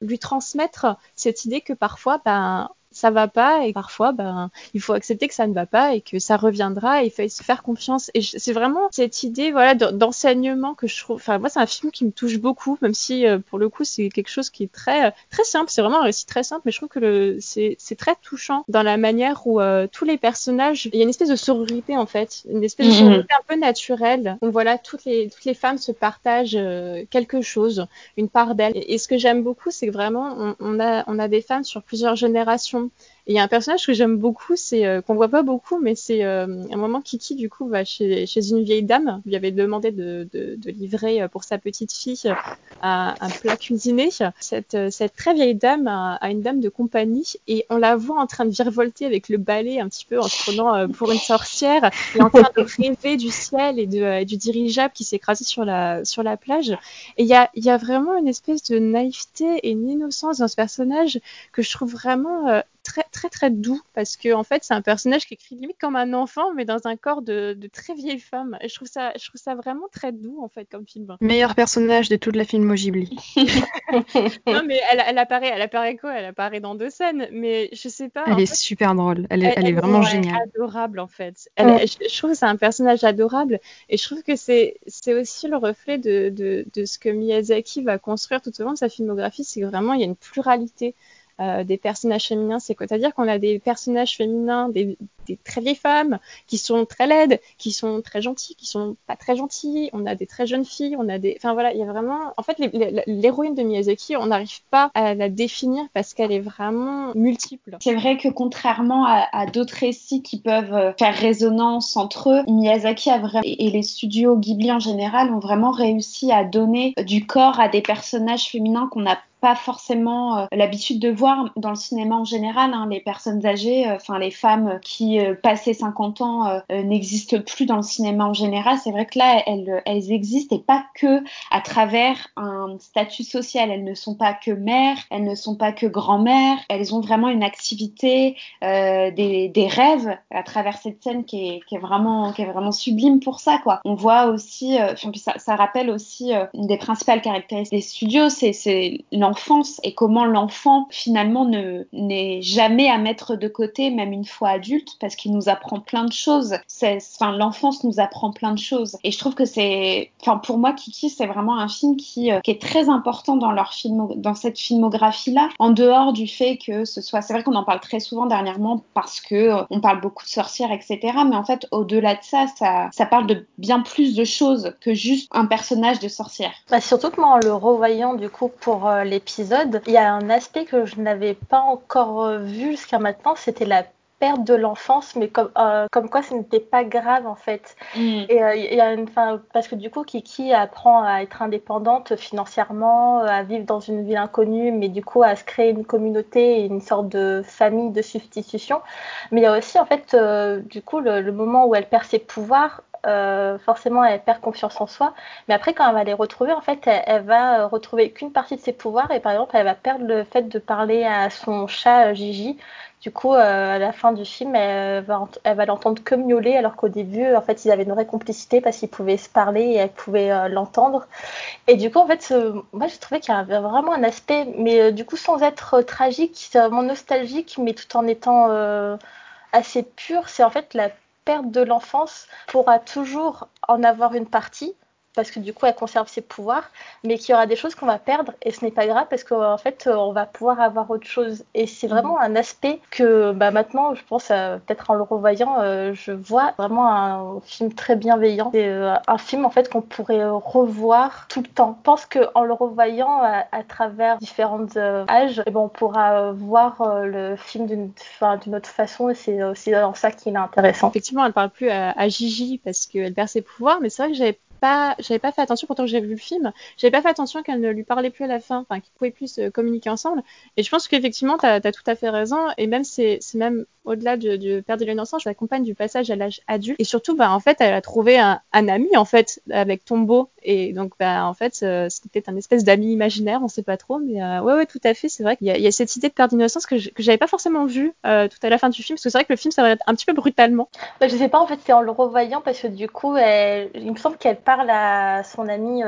lui transmettre cette idée que parfois, ben, ça va pas et parfois ben il faut accepter que ça ne va pas et que ça reviendra et il faut se faire confiance. Et c'est vraiment cette idée voilà d'enseignement que je trouve enfin moi c'est un film qui me touche beaucoup même si euh, pour le coup c'est quelque chose qui est très très simple. C'est vraiment un récit très simple mais je trouve que le c'est c'est très touchant dans la manière où euh, tous les personnages il y a une espèce de sororité en fait. Une espèce de mhm. sororité un peu naturelle. Où voilà toutes les toutes les femmes se partagent euh, quelque chose une part d'elles. Et, ce que j'aime beaucoup c'est que vraiment on, on a on a des femmes sur plusieurs générations il y a un personnage que j'aime beaucoup, c'est euh, qu'on voit pas beaucoup, mais c'est euh, un moment Kiki du coup va chez, une vieille dame, lui avait demandé de, livrer euh, pour sa petite fille un, un plat cuisiné. Cette, très vieille dame a, une dame de compagnie et on la voit en train de virevolter avec le balai un petit peu en se prenant pour une sorcière et en train de rêver du ciel et, du dirigeable qui écrasé sur la sur la plage. Et il y a, y a vraiment une espèce de naïveté et une innocence dans ce personnage que je trouve vraiment très très très doux parce que en fait c'est un personnage qui écrit limite comme un enfant mais dans un corps de, de, très vieille femme. Et je trouve ça je trouve ça vraiment très doux en fait comme film. Meilleur personnage de toute la film Ghibli non mais elle, elle, apparaît elle apparaît quoi? Elle apparaît dans deux scènes mais je sais pas elle est super drôle. Elle est, elle, est vraiment géniale. adorable en fait. Elle, je, trouve que c'est un personnage adorable et je trouve que c'est c'est aussi le reflet de, de, de ce que Miyazaki va construire tout au long de sa filmographie c'est que vraiment il y a une pluralité euh, des personnages féminins, c'est quoi? C'est-à-dire qu'on a des personnages féminins, des, très vieilles femmes qui sont très laides, qui sont très gentilles, qui sont pas très gentilles. On a des très jeunes filles, on a des, enfin voilà, il y a vraiment, en fait, l'héroïne de Miyazaki, on n'arrive pas à la définir parce qu'elle est vraiment multiple. C'est vrai que contrairement à, d'autres récits qui peuvent euh, faire résonance entre eux, Miyazaki a vraiment et les studios Ghibli en général ont vraiment réussi à donner du corps à des personnages féminins qu'on a pas forcément euh, l'habitude de voir dans le cinéma en général. Hein, les personnes âgées, euh, enfin les femmes qui euh, passaient 50 ans n'existent plus dans le cinéma en général. C'est vrai que là, elles, elles existent et pas que à travers un statut social. Elles ne sont pas que mères, elles ne sont pas que grand-mères. Elles ont vraiment une activité, des, rêves à travers cette scène qui est, vraiment, qui est vraiment sublime pour ça. Quoi. On voit aussi, ça, ça, rappelle aussi une des principales caractéristiques des studios, c'est l'enfance et comment l'enfant finalement ne n'est jamais à mettre de côté même une fois adulte parce qu'il nous apprend plein de choses. Enfin, l'enfance nous apprend plein de choses et je trouve que c'est, enfin pour moi Kiki c'est vraiment un film qui, euh, qui est très important dans leur film, dans cette filmographie là. En dehors du fait que ce soit, c'est vrai qu'on en parle très souvent dernièrement parce que euh, on parle beaucoup de sorcières etc. Mais en fait au-delà de ça, ça, ça parle de bien plus de choses que juste un personnage de sorcière. Bah, surtout que moi en le revoyant du coup pour les il y a un aspect que je n'avais pas encore vu jusqu'à maintenant, c'était la perte de l'enfance, mais comme, euh, comme quoi ce n'était pas grave en fait. Mm. Et euh, il y a une, fin, parce que du coup, Kiki apprend à être indépendante financièrement, à vivre dans une ville inconnue, mais du coup à se créer une communauté et une sorte de famille de substitution. Mais il y a aussi en fait, euh, du coup, le, le, moment où elle perd ses pouvoirs, euh, forcément elle perd confiance en soi. Mais après, quand elle va les retrouver, en fait, elle, va retrouver qu'une partie de ses pouvoirs et par exemple, elle va perdre le fait de parler à son chat euh, Gigi. Du coup, euh, à la fin du film, elle va, elle va l'entendre que miauler, alors qu'au début, en fait, ils avaient une vraie complicité parce qu'ils pouvaient se parler et elle pouvait l'entendre. Et du coup, en fait, moi, j'ai trouvé qu'il y avait vraiment un aspect, mais du coup, sans être tragique, c'est vraiment nostalgique, mais tout en étant assez pur. C'est en fait la perte de l'enfance pourra toujours en avoir une partie, parce que du coup elle conserve ses pouvoirs, mais qu'il y aura des choses qu'on va perdre et ce n'est pas grave parce qu'en fait on va pouvoir avoir autre chose. Et c'est vraiment un aspect que bah, maintenant, je pense, peut-être en le revoyant, euh, je vois vraiment un film très bienveillant. C'est euh, un film en fait qu'on pourrait revoir tout le temps. Je pense qu'en le revoyant à, travers différents euh, âges, eh ben, on pourra voir le film d'une autre façon et c'est aussi dans ça qu'il est intéressant. Effectivement, elle parle plus à, à Gigi parce qu'elle perd ses pouvoirs, mais c'est vrai que j'avais j'avais pas fait attention, pourtant j'ai vu le film, j'avais pas fait attention qu'elle ne lui parlait plus à la fin, enfin qu'ils pouvaient plus se communiquer ensemble. Et je pense qu'effectivement, tu as, tout à fait raison. Et même, c'est même au-delà de, de perdre l'innocence, je l'accompagne du passage à l'âge adulte. Et surtout, bah, en fait, elle a trouvé un, ami, en fait, avec Tombeau. Et donc, bah, en fait, euh, c'était un espèce d'ami imaginaire, on sait pas trop. Mais euh, ouais, ouais, tout à fait. C'est vrai qu'il y, a cette idée de perdre l'innocence que j'avais pas forcément vue euh, tout à la fin du film. Parce que c'est vrai que le film s'arrête un petit peu brutalement. Bah, je sais pas, en fait, c'est en le revoyant parce que du coup, il me semble qu'elle parle à son ami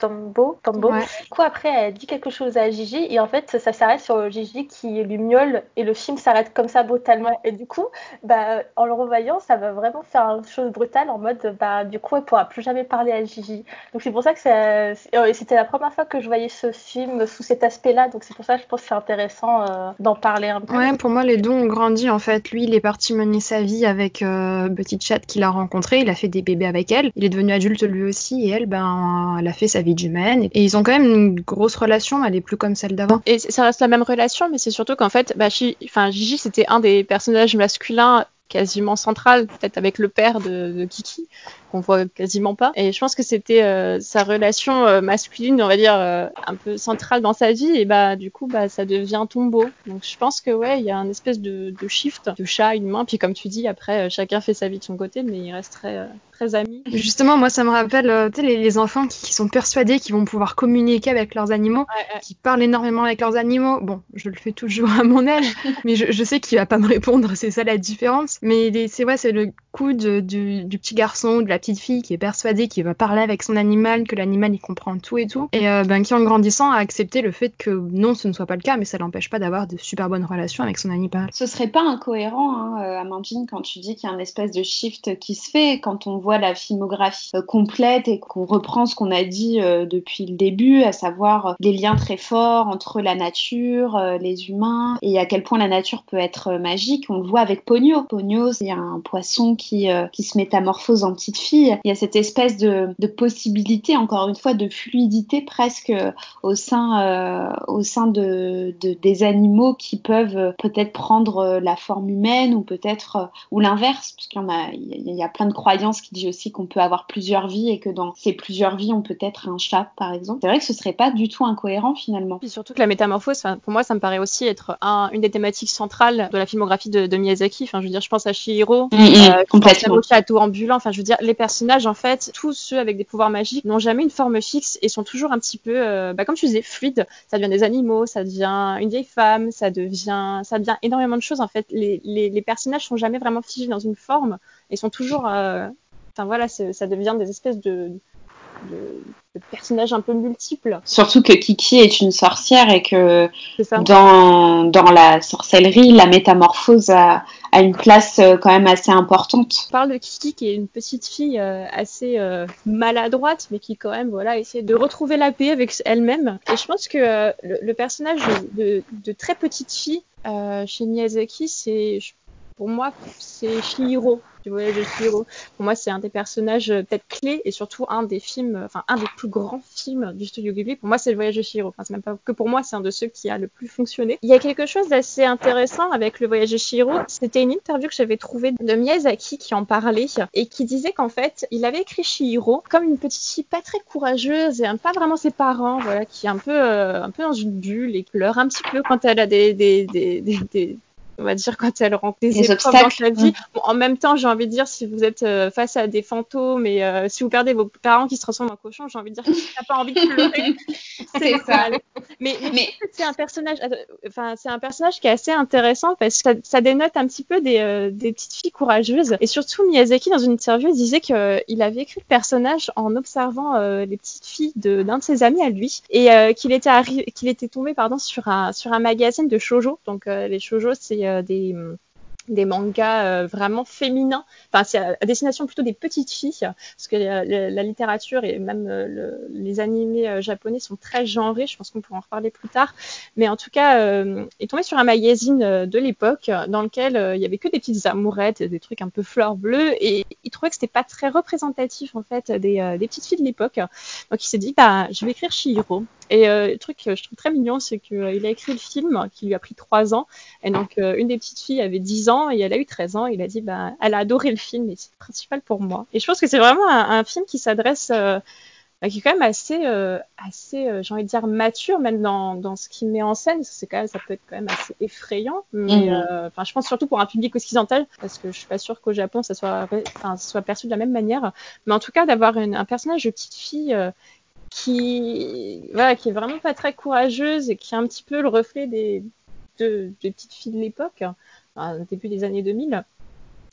Tombo. Tombo. Du coup, après, elle dit quelque chose à Gigi et en fait, ça s'arrête sur Gigi qui lui miaule et le film s'arrête comme ça brutalement. Et du coup, bah, en le revoyant, ça va vraiment faire une chose brutale en mode, bah, du coup, elle pourra plus jamais parler à Gigi. Donc c'est pour ça que euh, c'était la première fois que je voyais ce film sous cet aspect-là. Donc c'est pour ça que je pense que c'est intéressant euh, d'en parler un peu. Ouais, pour moi, les deux ont grandi en fait. Lui, il est parti mener sa vie avec euh, Petite Chatte qu'il a rencontrée. Il a fait des bébés avec elle. Il est devenu adulte lui aussi et elle, ben, elle a fait sa Et ils ont quand même une grosse relation, elle est plus comme celle d'avant. Et ça reste la même relation, mais c'est surtout qu'en fait, bah, enfin, Gigi, c'était un des personnages masculins quasiment central, peut-être avec le père de, de Kiki, qu'on voit quasiment pas. Et je pense que c'était euh, sa relation euh, masculine, on va dire, euh, un peu centrale dans sa vie. Et bah, du coup, bah, ça devient tombeau. Donc, je pense que ouais, il y a un espèce de, de shift de chat, une main. Puis, comme tu dis, après, chacun fait sa vie de son côté, mais il resterait très amis. Justement, moi, ça me rappelle, tu sais, les, enfants qui, sont persuadés qu'ils vont pouvoir communiquer avec leurs animaux, qui parlent énormément avec leurs animaux. Bon, je le fais toujours à mon âge, mais je, je sais qu'il va pas me répondre. C'est ça la différence. Mais c'est vrai, c'est le coup du, du, petit garçon, de la petite fille qui est persuadée qu'il va parler avec son animal, que l'animal il comprend tout et tout, et euh, ben, qui en grandissant a accepté le fait que non, ce ne soit pas le cas, mais ça l'empêche pas d'avoir de super bonnes relations avec son animal. Ce serait pas incohérent, hein, euh, Amandine, quand tu dis qu'il y a un espèce de shift qui se fait quand on voit la filmographie euh, complète et qu'on reprend ce qu'on a dit depuis le début, à savoir des liens très forts entre la nature, les humains, et à quel point la nature peut être magique. On le voit avec Pogno. Pogno, c'est un poisson qui, euh, qui se métamorphose en petite fille. Il y a cette espèce de, de possibilité, encore une fois, de fluidité presque euh, au sein, euh, au sein de, de, des animaux qui peuvent peut-être prendre la forme humaine ou peut-être ou l'inverse, parce qu'il y en a, il y a plein de croyances qui disent aussi qu'on peut avoir plusieurs vies et que dans ces plusieurs vies, on peut être un chat, par exemple. C'est vrai que ce serait pas du tout incohérent finalement. Puis surtout que la métamorphose, pour moi, ça me paraît aussi être un, une des thématiques centrales de la filmographie de, de Miyazaki. Enfin, je veux dire, je pense à Shihiro, mm, mm, euh, complètement. château ambulant. Enfin, je veux dire, les personnages, en fait, tous ceux avec des pouvoirs magiques n'ont jamais une forme fixe et sont toujours un petit peu, euh, bah, comme tu disais, fluides. Ça devient des animaux, ça devient une vieille femme, ça devient, ça devient énormément de choses. En fait, les, les, les personnages sont jamais vraiment figés dans une forme et sont toujours, euh, enfin voilà, ça devient des espèces de, de, de, personnages un peu multiples. Surtout que Kiki est une sorcière et que dans, dans la sorcellerie, la métamorphose a, a, une place euh, quand même assez importante. On parle de Kiki qui est une petite fille euh, assez euh, maladroite, mais qui quand même voilà essaie de retrouver la paix avec elle-même. Et je pense que le, le, personnage de, de, très petite fille chez Miyazaki, c'est pour moi, c'est Shihiro du voyage de Chihiro. Pour moi, c'est un des personnages euh, peut-être clés et surtout un des films, euh, enfin un des plus grands films du studio Ghibli. Pour moi, c'est le voyage de Chihiro. Enfin, c'est même pas que pour moi, c'est un de ceux qui a le plus fonctionné. Il y a quelque chose d'assez intéressant avec le voyage de Chihiro. C'était une interview que j'avais trouvée de Miyazaki qui en parlait et qui disait qu'en fait, il avait écrit Chihiro comme une petite fille pas très courageuse et pas vraiment ses parents, voilà, qui est un peu, euh, un peu dans une bulle et pleure un petit peu quand elle a des on va dire, quand elle rencontre des, épreuves dans sa vie. Bon, en même temps, j'ai envie de dire, si vous êtes euh, face à des fantômes et euh, si vous perdez vos parents qui se transforment en cochons, j'ai envie de dire que n'as pas envie de pleurer. c'est ça. Mais, mais, c'est un personnage, enfin, c'est un personnage qui est assez intéressant parce que ça, dénote un petit peu des, euh, des, petites filles courageuses. Et surtout, Miyazaki, dans une interview, disait qu'il avait écrit le personnage en observant les petites filles d'un de, ses amis à lui et qu'il était, qu'il était tombé pardon, sur, un, sur un magazine de shoujo. Donc, les shoujo, c'est euh, des mangas euh, vraiment féminins. Enfin, c'est à destination plutôt des petites filles, parce que la, littérature et même euh, les animés japonais sont très genrés. Je pense qu'on pourra en reparler plus tard. Mais en tout cas, euh, est tombé sur un magazine de l'époque dans lequel il y avait que des petites amourettes, des trucs un peu fleurs bleues, et il trouvait que c'était pas très représentatif en fait des, des petites filles de l'époque. Donc il s'est dit, bah, je vais écrire Shihiro. Et euh, le truc que je trouve très mignon, c'est qu'il a écrit le film qui lui a pris trois ans. Et donc, euh, une des petites filles avait 10 ans et elle a eu 13 ans. Et il a dit, bah, elle a adoré le film et c'est principal pour moi. Et je pense que c'est vraiment un, film qui s'adresse, euh, bah, qui est quand même assez, assez j'ai envie de dire, mature, même dans, dans ce qu'il met en scène. C'est quand même, ça peut être quand même assez effrayant. Mais, enfin, je pense surtout pour un public occidental, parce que je suis pas sûre qu'au Japon, ça soit, ça soit perçu de la même manière. Mais en tout cas, d'avoir un personnage de petite fille qui, voilà, qui est vraiment pas très courageuse et qui est un petit peu le reflet des, des petites filles de l'époque, enfin, début des années 2000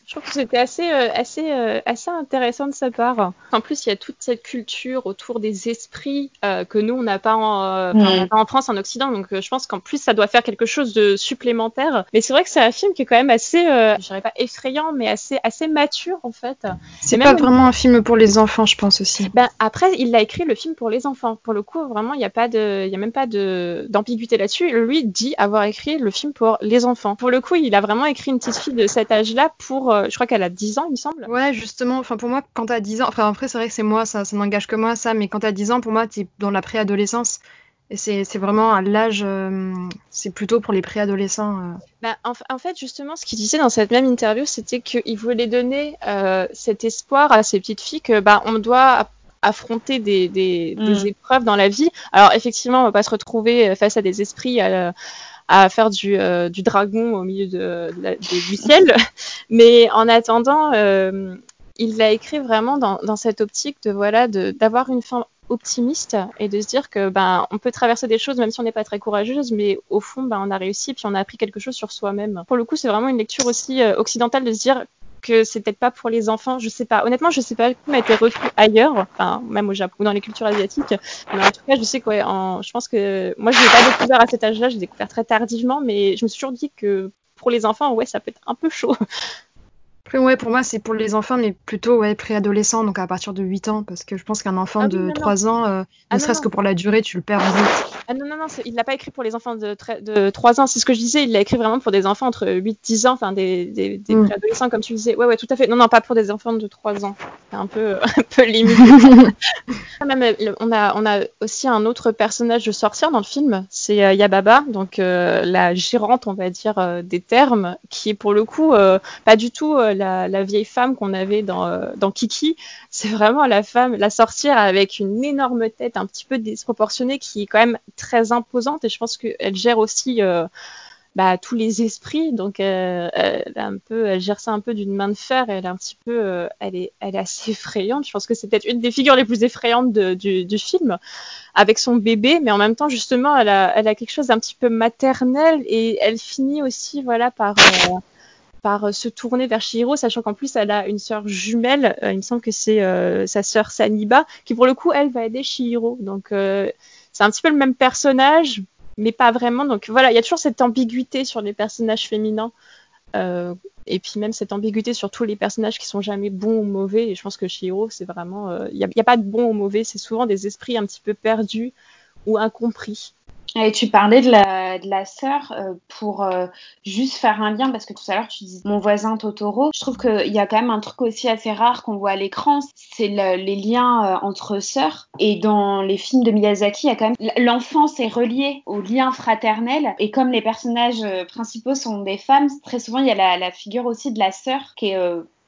je trouve que c'était assez, euh, assez, euh, assez intéressant de sa part. En plus, il y a toute cette culture autour des esprits euh, que nous, on n'a pas, en, en France, en Occident. Donc, je pense qu'en plus, ça doit faire quelque chose de supplémentaire. Mais c'est vrai que c'est un film qui est quand même assez, je dirais pas effrayant, mais assez, assez mature, en fait. C'est pas vraiment un film pour les enfants, je pense aussi. Ben, après, il a écrit le film pour les enfants. Pour le coup, vraiment, il n'y a pas de, il y a même pas de, d'ambiguïté là-dessus. Lui dit avoir écrit le film pour les enfants. Pour le coup, il a vraiment écrit une petite fille de cet âge-là pour je crois qu'elle a 10 ans, il me semble. Ouais, justement, enfin pour moi, quand t'as 10 ans, enfin après c'est vrai que c'est moi, ça, ça n'engage que moi ça, mais quand t'as 10 ans, pour moi, t'es dans la préadolescence. Et c'est vraiment à l'âge, euh, c'est plutôt pour les préadolescents. Euh. Bah, en, fait, justement, ce qu'il disait dans cette même interview, c'était qu'il voulait donner euh, cet espoir à ces petites filles que bah, on doit affronter des, des, des, mm. épreuves dans la vie. Alors effectivement, on va pas se retrouver face à des esprits à faire du, euh, du dragon au milieu de, du ciel. Mais en attendant, euh, il l'a écrit vraiment dans, dans, cette optique de voilà d'avoir une fin optimiste et de se dire que ben on peut traverser des choses même si on n'est pas très courageuse mais au fond ben on a réussi puis on a appris quelque chose sur soi-même. Pour le coup, c'est vraiment une lecture aussi euh, occidentale de se dire que c'est peut-être pas pour les enfants, je sais pas. Honnêtement, je sais pas comment a été repris ailleurs, enfin même au Japon ou dans les cultures asiatiques. Mais en tout cas, je sais que je pense que moi je l'ai pas découvert à cet âge-là, j'ai découvert très tardivement, mais je me suis toujours dit que pour les enfants, ouais, ça peut être un peu chaud. Après, ouais, pour moi, c'est pour les enfants, mais plutôt ouais, préadolescents, donc à partir de 8 ans, parce que je pense qu'un enfant ah de 3 ans, euh, ah ne serait-ce que pour la durée, tu le perds vite. Ah non, non, non, il l'a pas écrit pour les enfants de, de 3 ans, c'est ce que je disais, il l'a écrit vraiment pour des enfants entre 8-10 ans, enfin des, des, des mm. préadolescents, comme tu disais. Ouais, ouais, tout à fait. Non, non, pas pour des enfants de 3 ans. C'est un peu, un peu limite. Même, on, a, on a aussi un autre personnage de sorcière dans le film, c'est euh, Yababa, donc euh, la gérante, on va dire, des termes, qui est pour le coup pas du tout la, vieille femme qu'on avait dans, euh, dans Kiki. C'est vraiment la femme, la sorcière avec une énorme tête un petit peu disproportionnée qui est quand même très imposante et je pense qu'elle gère aussi euh, bah, tous les esprits. Donc euh, elle, gère ça un peu d'une main de fer. Elle est un petit peu, elle est, elle est assez effrayante. Je pense que c'est peut-être une des figures les plus effrayantes du, film, avec son bébé, mais en même temps justement, elle a, quelque chose d'un petit peu maternel et elle finit aussi, voilà, par euh, se tourner vers Shihiro, sachant qu'en plus elle a une sœur jumelle, euh, il me semble que c'est euh, sa sœur Saniba, qui pour le coup elle va aider Shihiro. Donc c'est un petit peu le même personnage, mais pas vraiment. Donc voilà, il y a toujours cette ambiguïté sur les personnages féminins. et puis même cette ambiguïté sur tous les personnages qui sont jamais bons ou mauvais. Et je pense que Shihiro, c'est vraiment, il n'y a, a, pas de bon ou mauvais, c'est souvent des esprits un petit peu perdus ou incompris. Et tu parlais de la, de la sœur euh, pour euh, juste faire un lien, parce que tout à l'heure tu dis mon voisin Totoro. Je trouve qu'il y a quand même un truc aussi assez rare qu'on voit à l'écran, c'est les liens euh, entre sœurs. Et dans les films de Miyazaki, il y a quand même l'enfance est reliée aux liens fraternels. Et comme les personnages principaux sont des femmes, très souvent il y a la, la figure aussi de la sœur qui est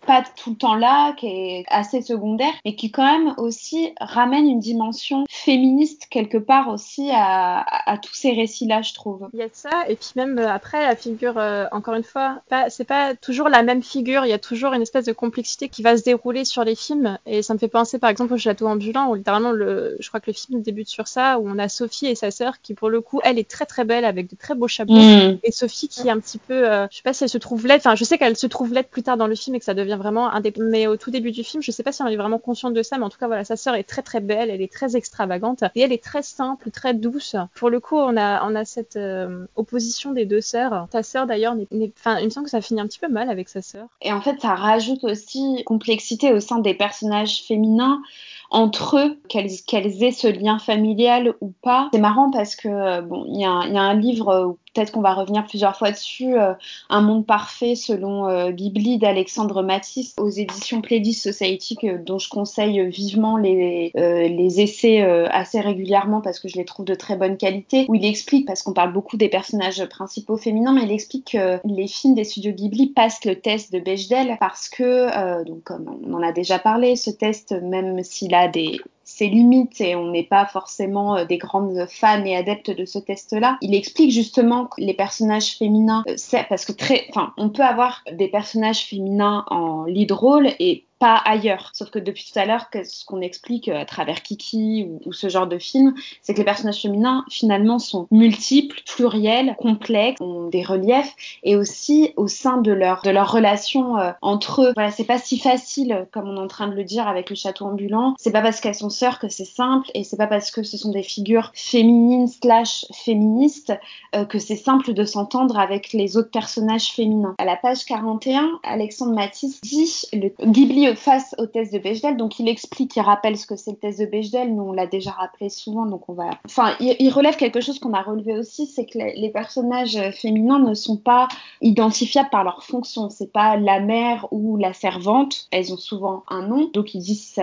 pas tout le temps là, qui est assez secondaire, mais qui quand même aussi ramène une dimension féministe quelque part aussi à, à, tous ces récits-là, je trouve. Il y a ça, et puis même euh, après la figure, euh, encore une fois, pas, c'est pas toujours la même figure, il y a toujours une espèce de complexité qui va se dérouler sur les films, et ça me fait penser par exemple au Château ambulant, où littéralement, le, je crois que le film débute sur ça, où on a Sophie et sa sœur qui pour le coup, elle est très très belle avec de très beaux chapeaux, mm. et Sophie qui est un petit peu, euh, je sais pas si elle se trouve laide, enfin je sais qu'elle se trouve laide plus tard dans le film et que ça devient vraiment. Mais au tout début du film, je sais pas si on est vraiment consciente de ça, mais en tout cas, voilà, sa sœur est très très belle, elle est très extravagante et elle est très simple, très douce. Pour le coup, on a, on a cette euh, opposition des deux sœurs. Ta sœur d'ailleurs, enfin, il me semble que ça finit un petit peu mal avec sa sœur. Et en fait, ça rajoute aussi complexité au sein des personnages féminins entre eux, qu'elles aient ce lien familial ou pas. C'est marrant parce que bon, il y, y, a un livre où peut-être qu'on va revenir plusieurs fois dessus, euh, Un monde parfait selon euh, Ghibli d'Alexandre Matisse aux éditions Plédis Society, dont je conseille vivement les, euh, les essais assez régulièrement parce que je les trouve de très bonne qualité, où il explique, parce qu'on parle beaucoup des personnages principaux féminins, mais il explique que les films des studios Ghibli passent le test de Bechdel parce que, donc comme on en a déjà parlé, ce test, même s'il a des ses limites et on n'est pas forcément euh, des grandes fans et adeptes de ce test-là. Il explique justement que les personnages féminins, euh, c'est parce que très, enfin, on peut avoir des personnages féminins en lead role et pas ailleurs. Sauf que depuis tout à l'heure, ce qu'on explique euh, à travers Kiki ou, ce genre de film, c'est que les personnages féminins finalement sont multiples, pluriels, complexes, ont des reliefs et aussi au sein de leur de leur relation euh, entre eux. Voilà, c'est pas si facile comme on est en train de le dire avec le château ambulant. C'est pas parce qu'elles sont sœurs que c'est simple et c'est pas parce que ce sont des figures féminines slash féministes euh, que c'est simple de s'entendre avec les autres personnages féminins. À la page 41, Alexandre Matisse dit le Face au test de Bechdel. Donc il explique, il rappelle ce que c'est le test de Bechdel. Nous on l'a déjà rappelé souvent, donc on va. Enfin, il, relève quelque chose qu'on a relevé aussi, c'est que les, personnages féminins ne sont pas identifiables par leur fonction. C'est pas la mère ou la servante. Elles ont souvent un nom. Donc il dit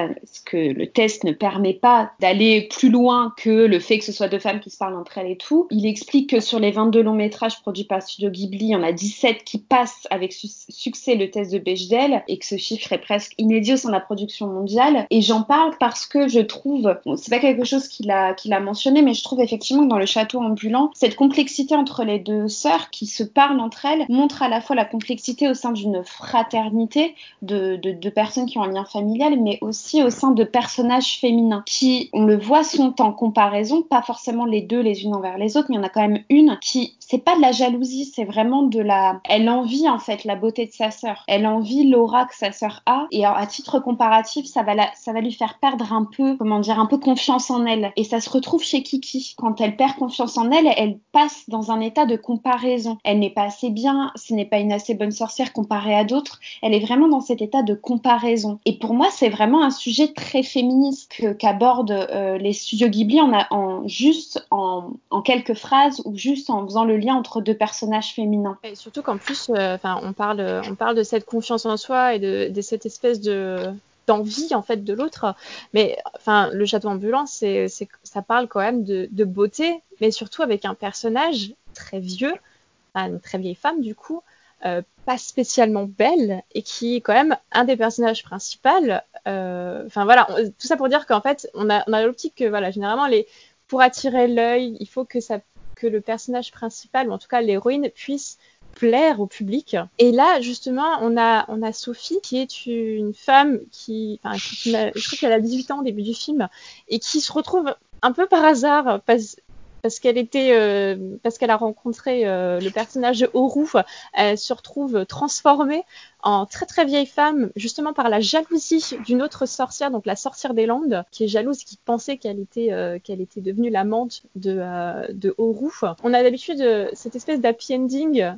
que le test ne permet pas d'aller plus loin que le fait que ce soit deux femmes qui se parlent entre elles et tout. Il explique que sur les 22 longs métrages produits par Studio Ghibli, il y en a 17 qui passent avec succès le test de Bechdel et que ce chiffre est presque inédit de la production mondiale. Et j'en parle parce que je trouve, bon, c'est pas quelque chose qu'il a, qu'il a mentionné, mais je trouve effectivement que dans le château ambulant, cette complexité entre les deux sœurs qui se parlent entre elles montre à la fois la complexité au sein d'une fraternité de, de, de personnes qui ont un lien familial, mais aussi au sein de personnages féminins qui, on le voit, sont en comparaison, pas forcément les deux les unes envers les autres, mais il y en a quand même une qui, c'est pas de la jalousie, c'est vraiment de la, elle envie en fait la beauté de sa sœur, elle envie l'aura que sa sœur a, et à titre comparatif, ça va, lui faire perdre un peu, comment dire, un peu confiance en elle. Et ça se retrouve chez Kiki. Quand elle perd confiance en elle, elle passe dans un état de comparaison. Elle n'est pas assez bien, ce n'est pas une assez bonne sorcière comparée à d'autres. Elle est vraiment dans cet état de comparaison. Et pour moi, c'est vraiment un sujet très féministe qu'abordent euh, les studios Ghibli en, juste en, quelques phrases ou juste en faisant le lien entre deux personnages féminins. Et surtout qu'en plus, euh, on parle, on parle de cette confiance en soi et de cette espèce de d'envie en fait de l'autre. Mais enfin, le château ambulant, c'est, ça parle quand même de, beauté, mais surtout avec un personnage très vieux, une très vieille femme du coup, euh, pas spécialement belle et qui est quand même un des personnages principaux. Euh, enfin voilà, tout ça pour dire qu'en fait, on a, l'optique que voilà, généralement pour attirer l'œil, il faut que que le personnage principal, ou en tout cas l'héroïne, puisse plaire au public. Et là, justement, on a, on a Sophie, qui est une femme qui, enfin, je crois qu'elle a 18 ans au début du film, et qui se retrouve un peu par hasard, parce qu'elle était, euh, parce qu'elle a rencontré euh, le personnage de elle se retrouve transformée en très très vieille femme, justement par la jalousie d'une autre sorcière, donc la sorcière des Landes, qui est jalouse, qui pensait qu'elle était, euh, qu'elle était devenue l'amante de, de Oru. On a d'habitude cette espèce d'happy ending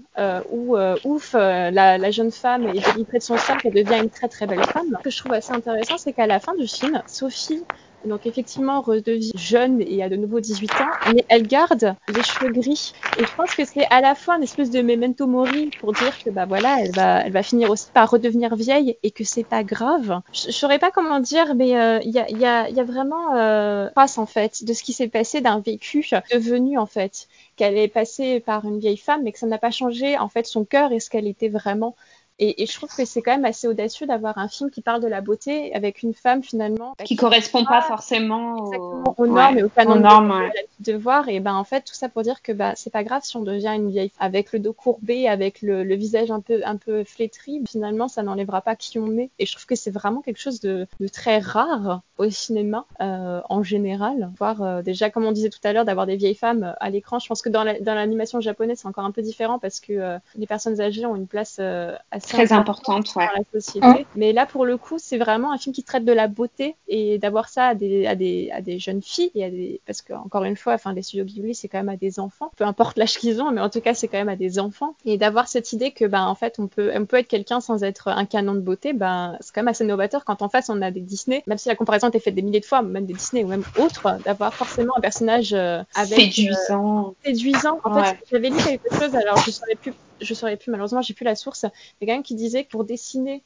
où, ouf, la, la, jeune femme est délivrée de son sort, elle devient une très très belle femme. Ce que je trouve assez intéressant, c'est qu'à la fin du film, Sophie donc effectivement redevient jeune et a de nouveau 18 ans, mais elle garde les cheveux gris. Et je pense que c'est à la fois une espèce de memento mori pour dire que bah voilà, elle va, elle va finir aussi par redevenir vieille et que c'est pas grave. Je, saurais pas comment dire, mais euh, il y, a, y, a, y, a, vraiment euh, passe en fait de ce qui s'est passé d'un vécu devenu en fait qu'elle est passée par une vieille femme, mais que ça n'a pas changé en fait son cœur et ce qu'elle était vraiment. Et, et, je trouve que c'est quand même assez audacieux d'avoir un film qui parle de la beauté avec une femme finalement qui, qui correspond pas forcément aux, aux normes ouais, et aux canons aux normes, de, ouais. de, voir. Et ben en fait tout ça pour dire que bah c'est pas grave si on devient une vieille avec le dos courbé, avec le, le visage un peu un peu flétri. Finalement ça n'enlèvera pas qui on est. Et je trouve que c'est vraiment quelque chose de, de très rare au cinéma euh, en général. Voir euh, déjà comme on disait tout à l'heure d'avoir des vieilles femmes à l'écran. Je pense que dans l'animation la, dans japonaise c'est encore un peu différent parce que euh, les personnes âgées ont une place euh, assez très importante ouais. dans la société. Mmh. Mais là, pour le coup, c'est vraiment un film qui traite de la beauté et d'avoir ça à des, à des, à des jeunes filles et à des, parce que encore une fois, enfin, les studios Ghibli, c'est quand même à des enfants, peu importe l'âge qu'ils ont, mais en tout cas, c'est quand même à des enfants. Et d'avoir cette idée que, ben, en fait, on peut, on peut être quelqu'un sans être un canon de beauté, ben, c'est quand même assez novateur quand en face on a des Disney, même si la comparaison a été faite des milliers de fois, même des Disney ou même autres, d'avoir forcément un personnage euh, avec séduisant. Euh, séduisant. En ouais. fait, j'avais lu quelque chose, alors je saurais plus je saurais plus, malheureusement, j'ai plus la source, mais quand même qui disait que pour dessiner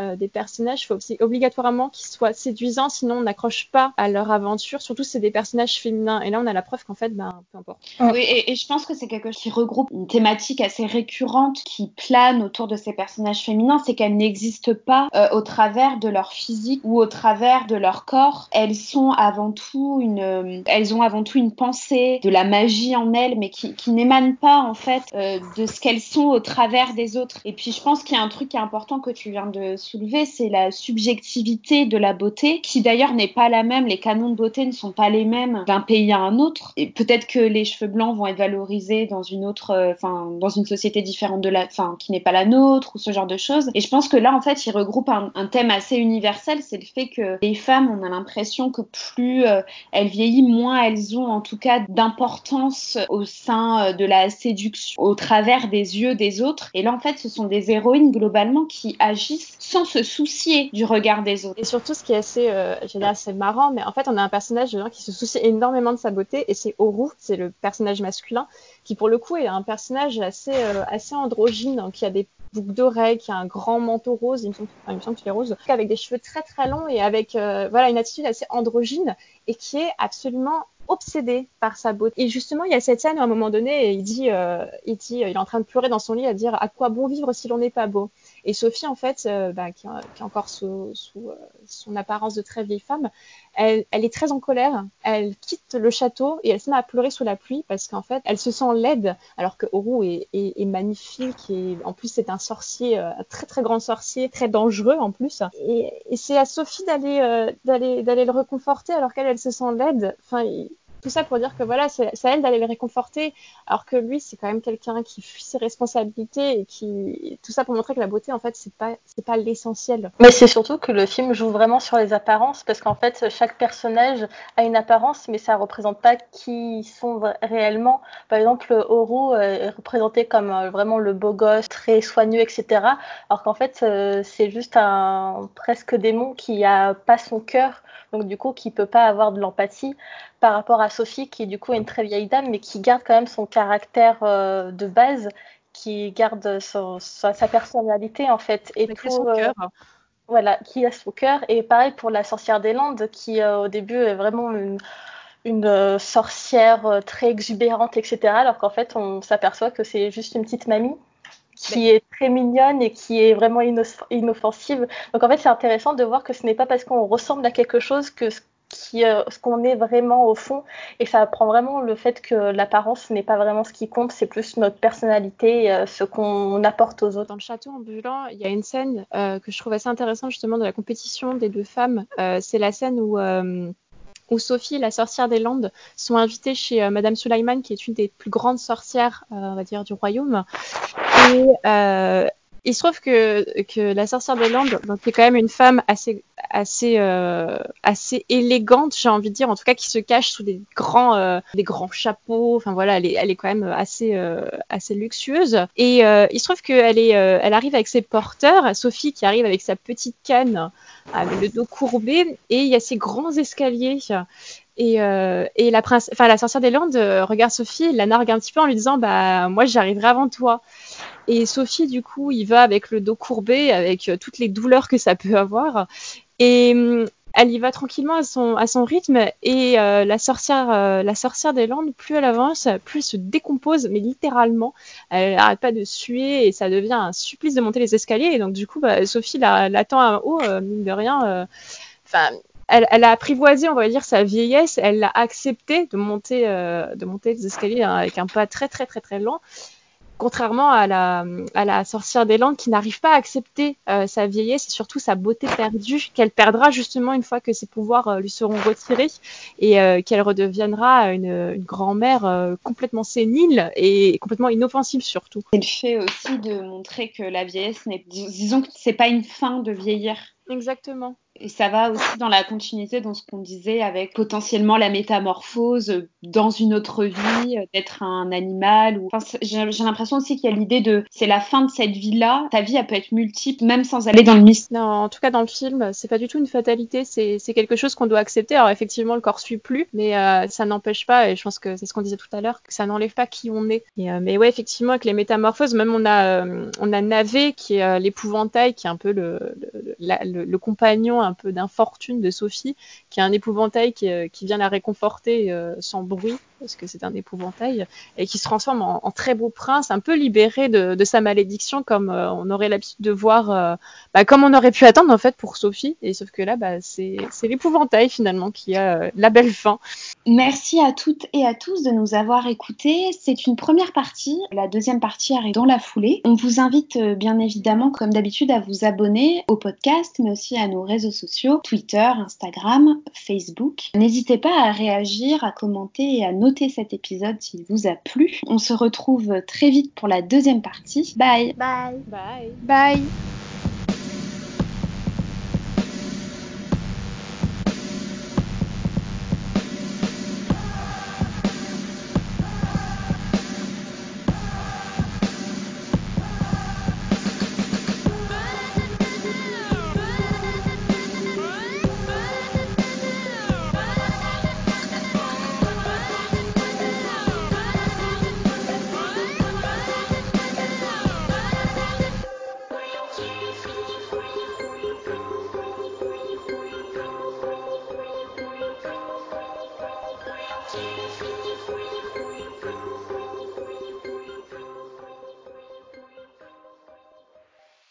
euh, des personnages, il faut aussi obligatoirement qu'ils soient séduisants, sinon on n'accroche pas à leur aventure. Surtout c'est des personnages féminins. Et là on a la preuve qu'en fait, ben peu importe. Oui, et, et je pense que c'est quelque chose qui regroupe une thématique assez récurrente qui plane autour de ces personnages féminins, c'est qu'elles n'existent pas euh, au travers de leur physique ou au travers de leur corps. Elles sont avant tout une, euh, elles ont avant tout une pensée, de la magie en elles, mais qui, qui n'émane pas en fait euh, de ce qu'elles sont au travers des autres. Et puis je pense qu'il y a un truc qui est important que tu viens de soulever, c'est la subjectivité de la beauté, qui d'ailleurs n'est pas la même. Les canons de beauté ne sont pas les mêmes d'un pays à un autre. Et peut-être que les cheveux blancs vont être valorisés dans une autre, enfin, euh, dans une société différente de la, enfin, qui n'est pas la nôtre ou ce genre de choses. Et je pense que là, en fait, il regroupe un, un thème assez universel, c'est le fait que les femmes, on a l'impression que plus euh, elles vieillissent, moins elles ont en tout cas d'importance au sein euh, de la séduction, au travers des yeux des autres. Et là, en fait, ce sont des héroïnes globalement qui agissent sans se soucier du regard des autres. Et surtout, ce qui est assez, euh, assez marrant, mais en fait, on a un personnage qui se soucie énormément de sa beauté, et c'est Oru, c'est le personnage masculin, qui pour le coup est un personnage assez, euh, assez androgyne, hein, qui a des boucles d'oreilles, qui a un grand manteau rose, il me semble, il me semble qu'il est rose, avec des cheveux très très longs et avec euh, voilà une attitude assez androgyne et qui est absolument obsédé par sa beauté. Et justement, il y a cette scène où à un moment donné, il dit, euh, il il est en train de pleurer dans son lit à dire à quoi bon vivre si l'on n'est pas beau? Et Sophie, en fait, euh, bah, qui, qui, est encore sous, euh, son apparence de très vieille femme, elle, est très en colère. Elle quitte le château et elle se met à pleurer sous la pluie parce qu'en fait, elle se sent laide, alors que Oru est, magnifique et en plus c'est un sorcier, un très très grand sorcier, très dangereux en plus. Et, c'est à Sophie d'aller euh, d'aller le réconforter alors qu'elle elle se sent laide. Enfin, tout ça pour dire que voilà, c'est à elle d'aller le réconforter, alors que lui, c'est quand même quelqu'un qui fuit ses responsabilités et qui tout ça pour montrer que la beauté, en fait, c'est pas pas l'essentiel. Mais c'est surtout que le film joue vraiment sur les apparences, parce qu'en fait, chaque personnage a une apparence, mais ça représente pas qui sont réellement. Par exemple, Oro est représenté comme vraiment le beau gosse, très soigneux, etc. Alors qu'en fait, c'est juste un presque démon qui a pas son cœur donc du coup qui peut pas avoir de l'empathie par rapport à Sophie qui du coup est une très vieille dame mais qui garde quand même son caractère euh, de base qui garde son, sa, sa, personnalité en fait et tout son cœur. Euh, voilà qui a son cœur et pareil pour la sorcière des Landes qui euh, au début est vraiment une une sorcière très exubérante, etc. Alors qu'en fait, on s'aperçoit que c'est juste une petite mamie qui est très mignonne et qui est vraiment inoffensive. Donc en fait, c'est intéressant de voir que ce n'est pas parce qu'on ressemble à quelque chose que ce euh, ce qu'on est vraiment au fond. Et ça apprend vraiment le fait que l'apparence n'est pas vraiment ce qui compte c'est plus notre personnalité euh, ce qu'on apporte aux autres. Dans le château ambulant il y a une scène euh, que je trouve assez intéressante justement de la compétition des deux femmes. C'est la scène où où Sophie, la sorcière des Landes, sont invitées chez Madame Sulaiman, qui est une des plus grandes sorcières, on va dire, du royaume. Et, il se trouve que, que la sorcière des Landes, donc, est quand même une femme assez, assez, euh, assez élégante, j'ai envie de dire, en tout cas qui se cache sous des grands, euh, des grands chapeaux. Enfin voilà, elle est, elle est quand même assez, euh, assez luxueuse. Et euh, il se trouve qu'elle est, euh, elle arrive avec ses porteurs, Sophie qui arrive avec sa petite canne, avec le dos courbé, et il y a ces grands escaliers. Et, euh, et la, prince, enfin, la sorcière des Landes euh, regarde Sophie, la nargue un petit peu en lui disant bah moi j'arriverai avant toi. Et Sophie du coup il va avec le dos courbé, avec euh, toutes les douleurs que ça peut avoir. Et hum, elle y va tranquillement à son, à son rythme et euh, la sorcière euh, la sorcière des Landes plus elle avance plus elle se décompose mais littéralement elle n'arrête pas de suer et ça devient un supplice de monter les escaliers et donc du coup bah, Sophie la- l'attend en haut euh, mine de rien euh, enfin elle, elle a apprivoisé, on va dire, sa vieillesse. Elle l'a accepté de monter, euh, de monter les escaliers hein, avec un pas très, très, très, très lent. Contrairement à la, à la sorcière des Landes qui n'arrive pas à accepter euh, sa vieillesse et surtout sa beauté perdue, qu'elle perdra justement une fois que ses pouvoirs euh, lui seront retirés et euh, qu'elle redeviendra une, une grand-mère euh, complètement sénile et complètement inoffensive surtout. C'est le fait aussi de montrer que la vieillesse n'est, dis- disons que c'est pas une fin de vieillir. Exactement. Et ça va aussi dans la continuité dans ce qu'on disait avec potentiellement la métamorphose dans une autre vie, euh, d'être un animal. Enfin, j'ai l'impression aussi qu'il y a l'idée de c'est la fin de cette vie-là. Ta vie, peut être multiple, même sans aller dans le mystère. Non, en tout cas dans le film, c'est pas du tout une fatalité, c'est quelque chose qu'on doit accepter. Alors effectivement, le corps suit plus, mais euh, ça n'empêche pas, et je pense que c'est ce qu'on disait tout à l'heure, que ça n'enlève pas qui on est. Euh, mais ouais, effectivement, avec les métamorphoses, même on a euh, on a Navé qui est l'épouvantail, qui est un peu le compagnon un peu d'infortune de Sophie, qui est un épouvantail qui, euh, qui vient la réconforter euh, sans bruit, parce que c'est un épouvantail, et qui se transforme en, très beau prince, un peu libéré de, de sa malédiction, comme euh, on aurait l'habitude de voir bah, comme on aurait pu attendre en fait pour Sophie, et sauf que là, bah, c'est l'épouvantail finalement qui a la belle fin. Merci à toutes et à tous de nous avoir écoutés. C'est une première partie. La deuxième partie arrive dans la foulée. On vous invite bien évidemment, comme d'habitude, à vous abonner au podcast, mais aussi à nos réseaux sociaux, Twitter, Instagram, Facebook. N'hésitez pas à réagir, à commenter et à noter cet épisode s'il vous a plu. On se retrouve très vite pour la deuxième partie. Bye Bye. Bye. Bye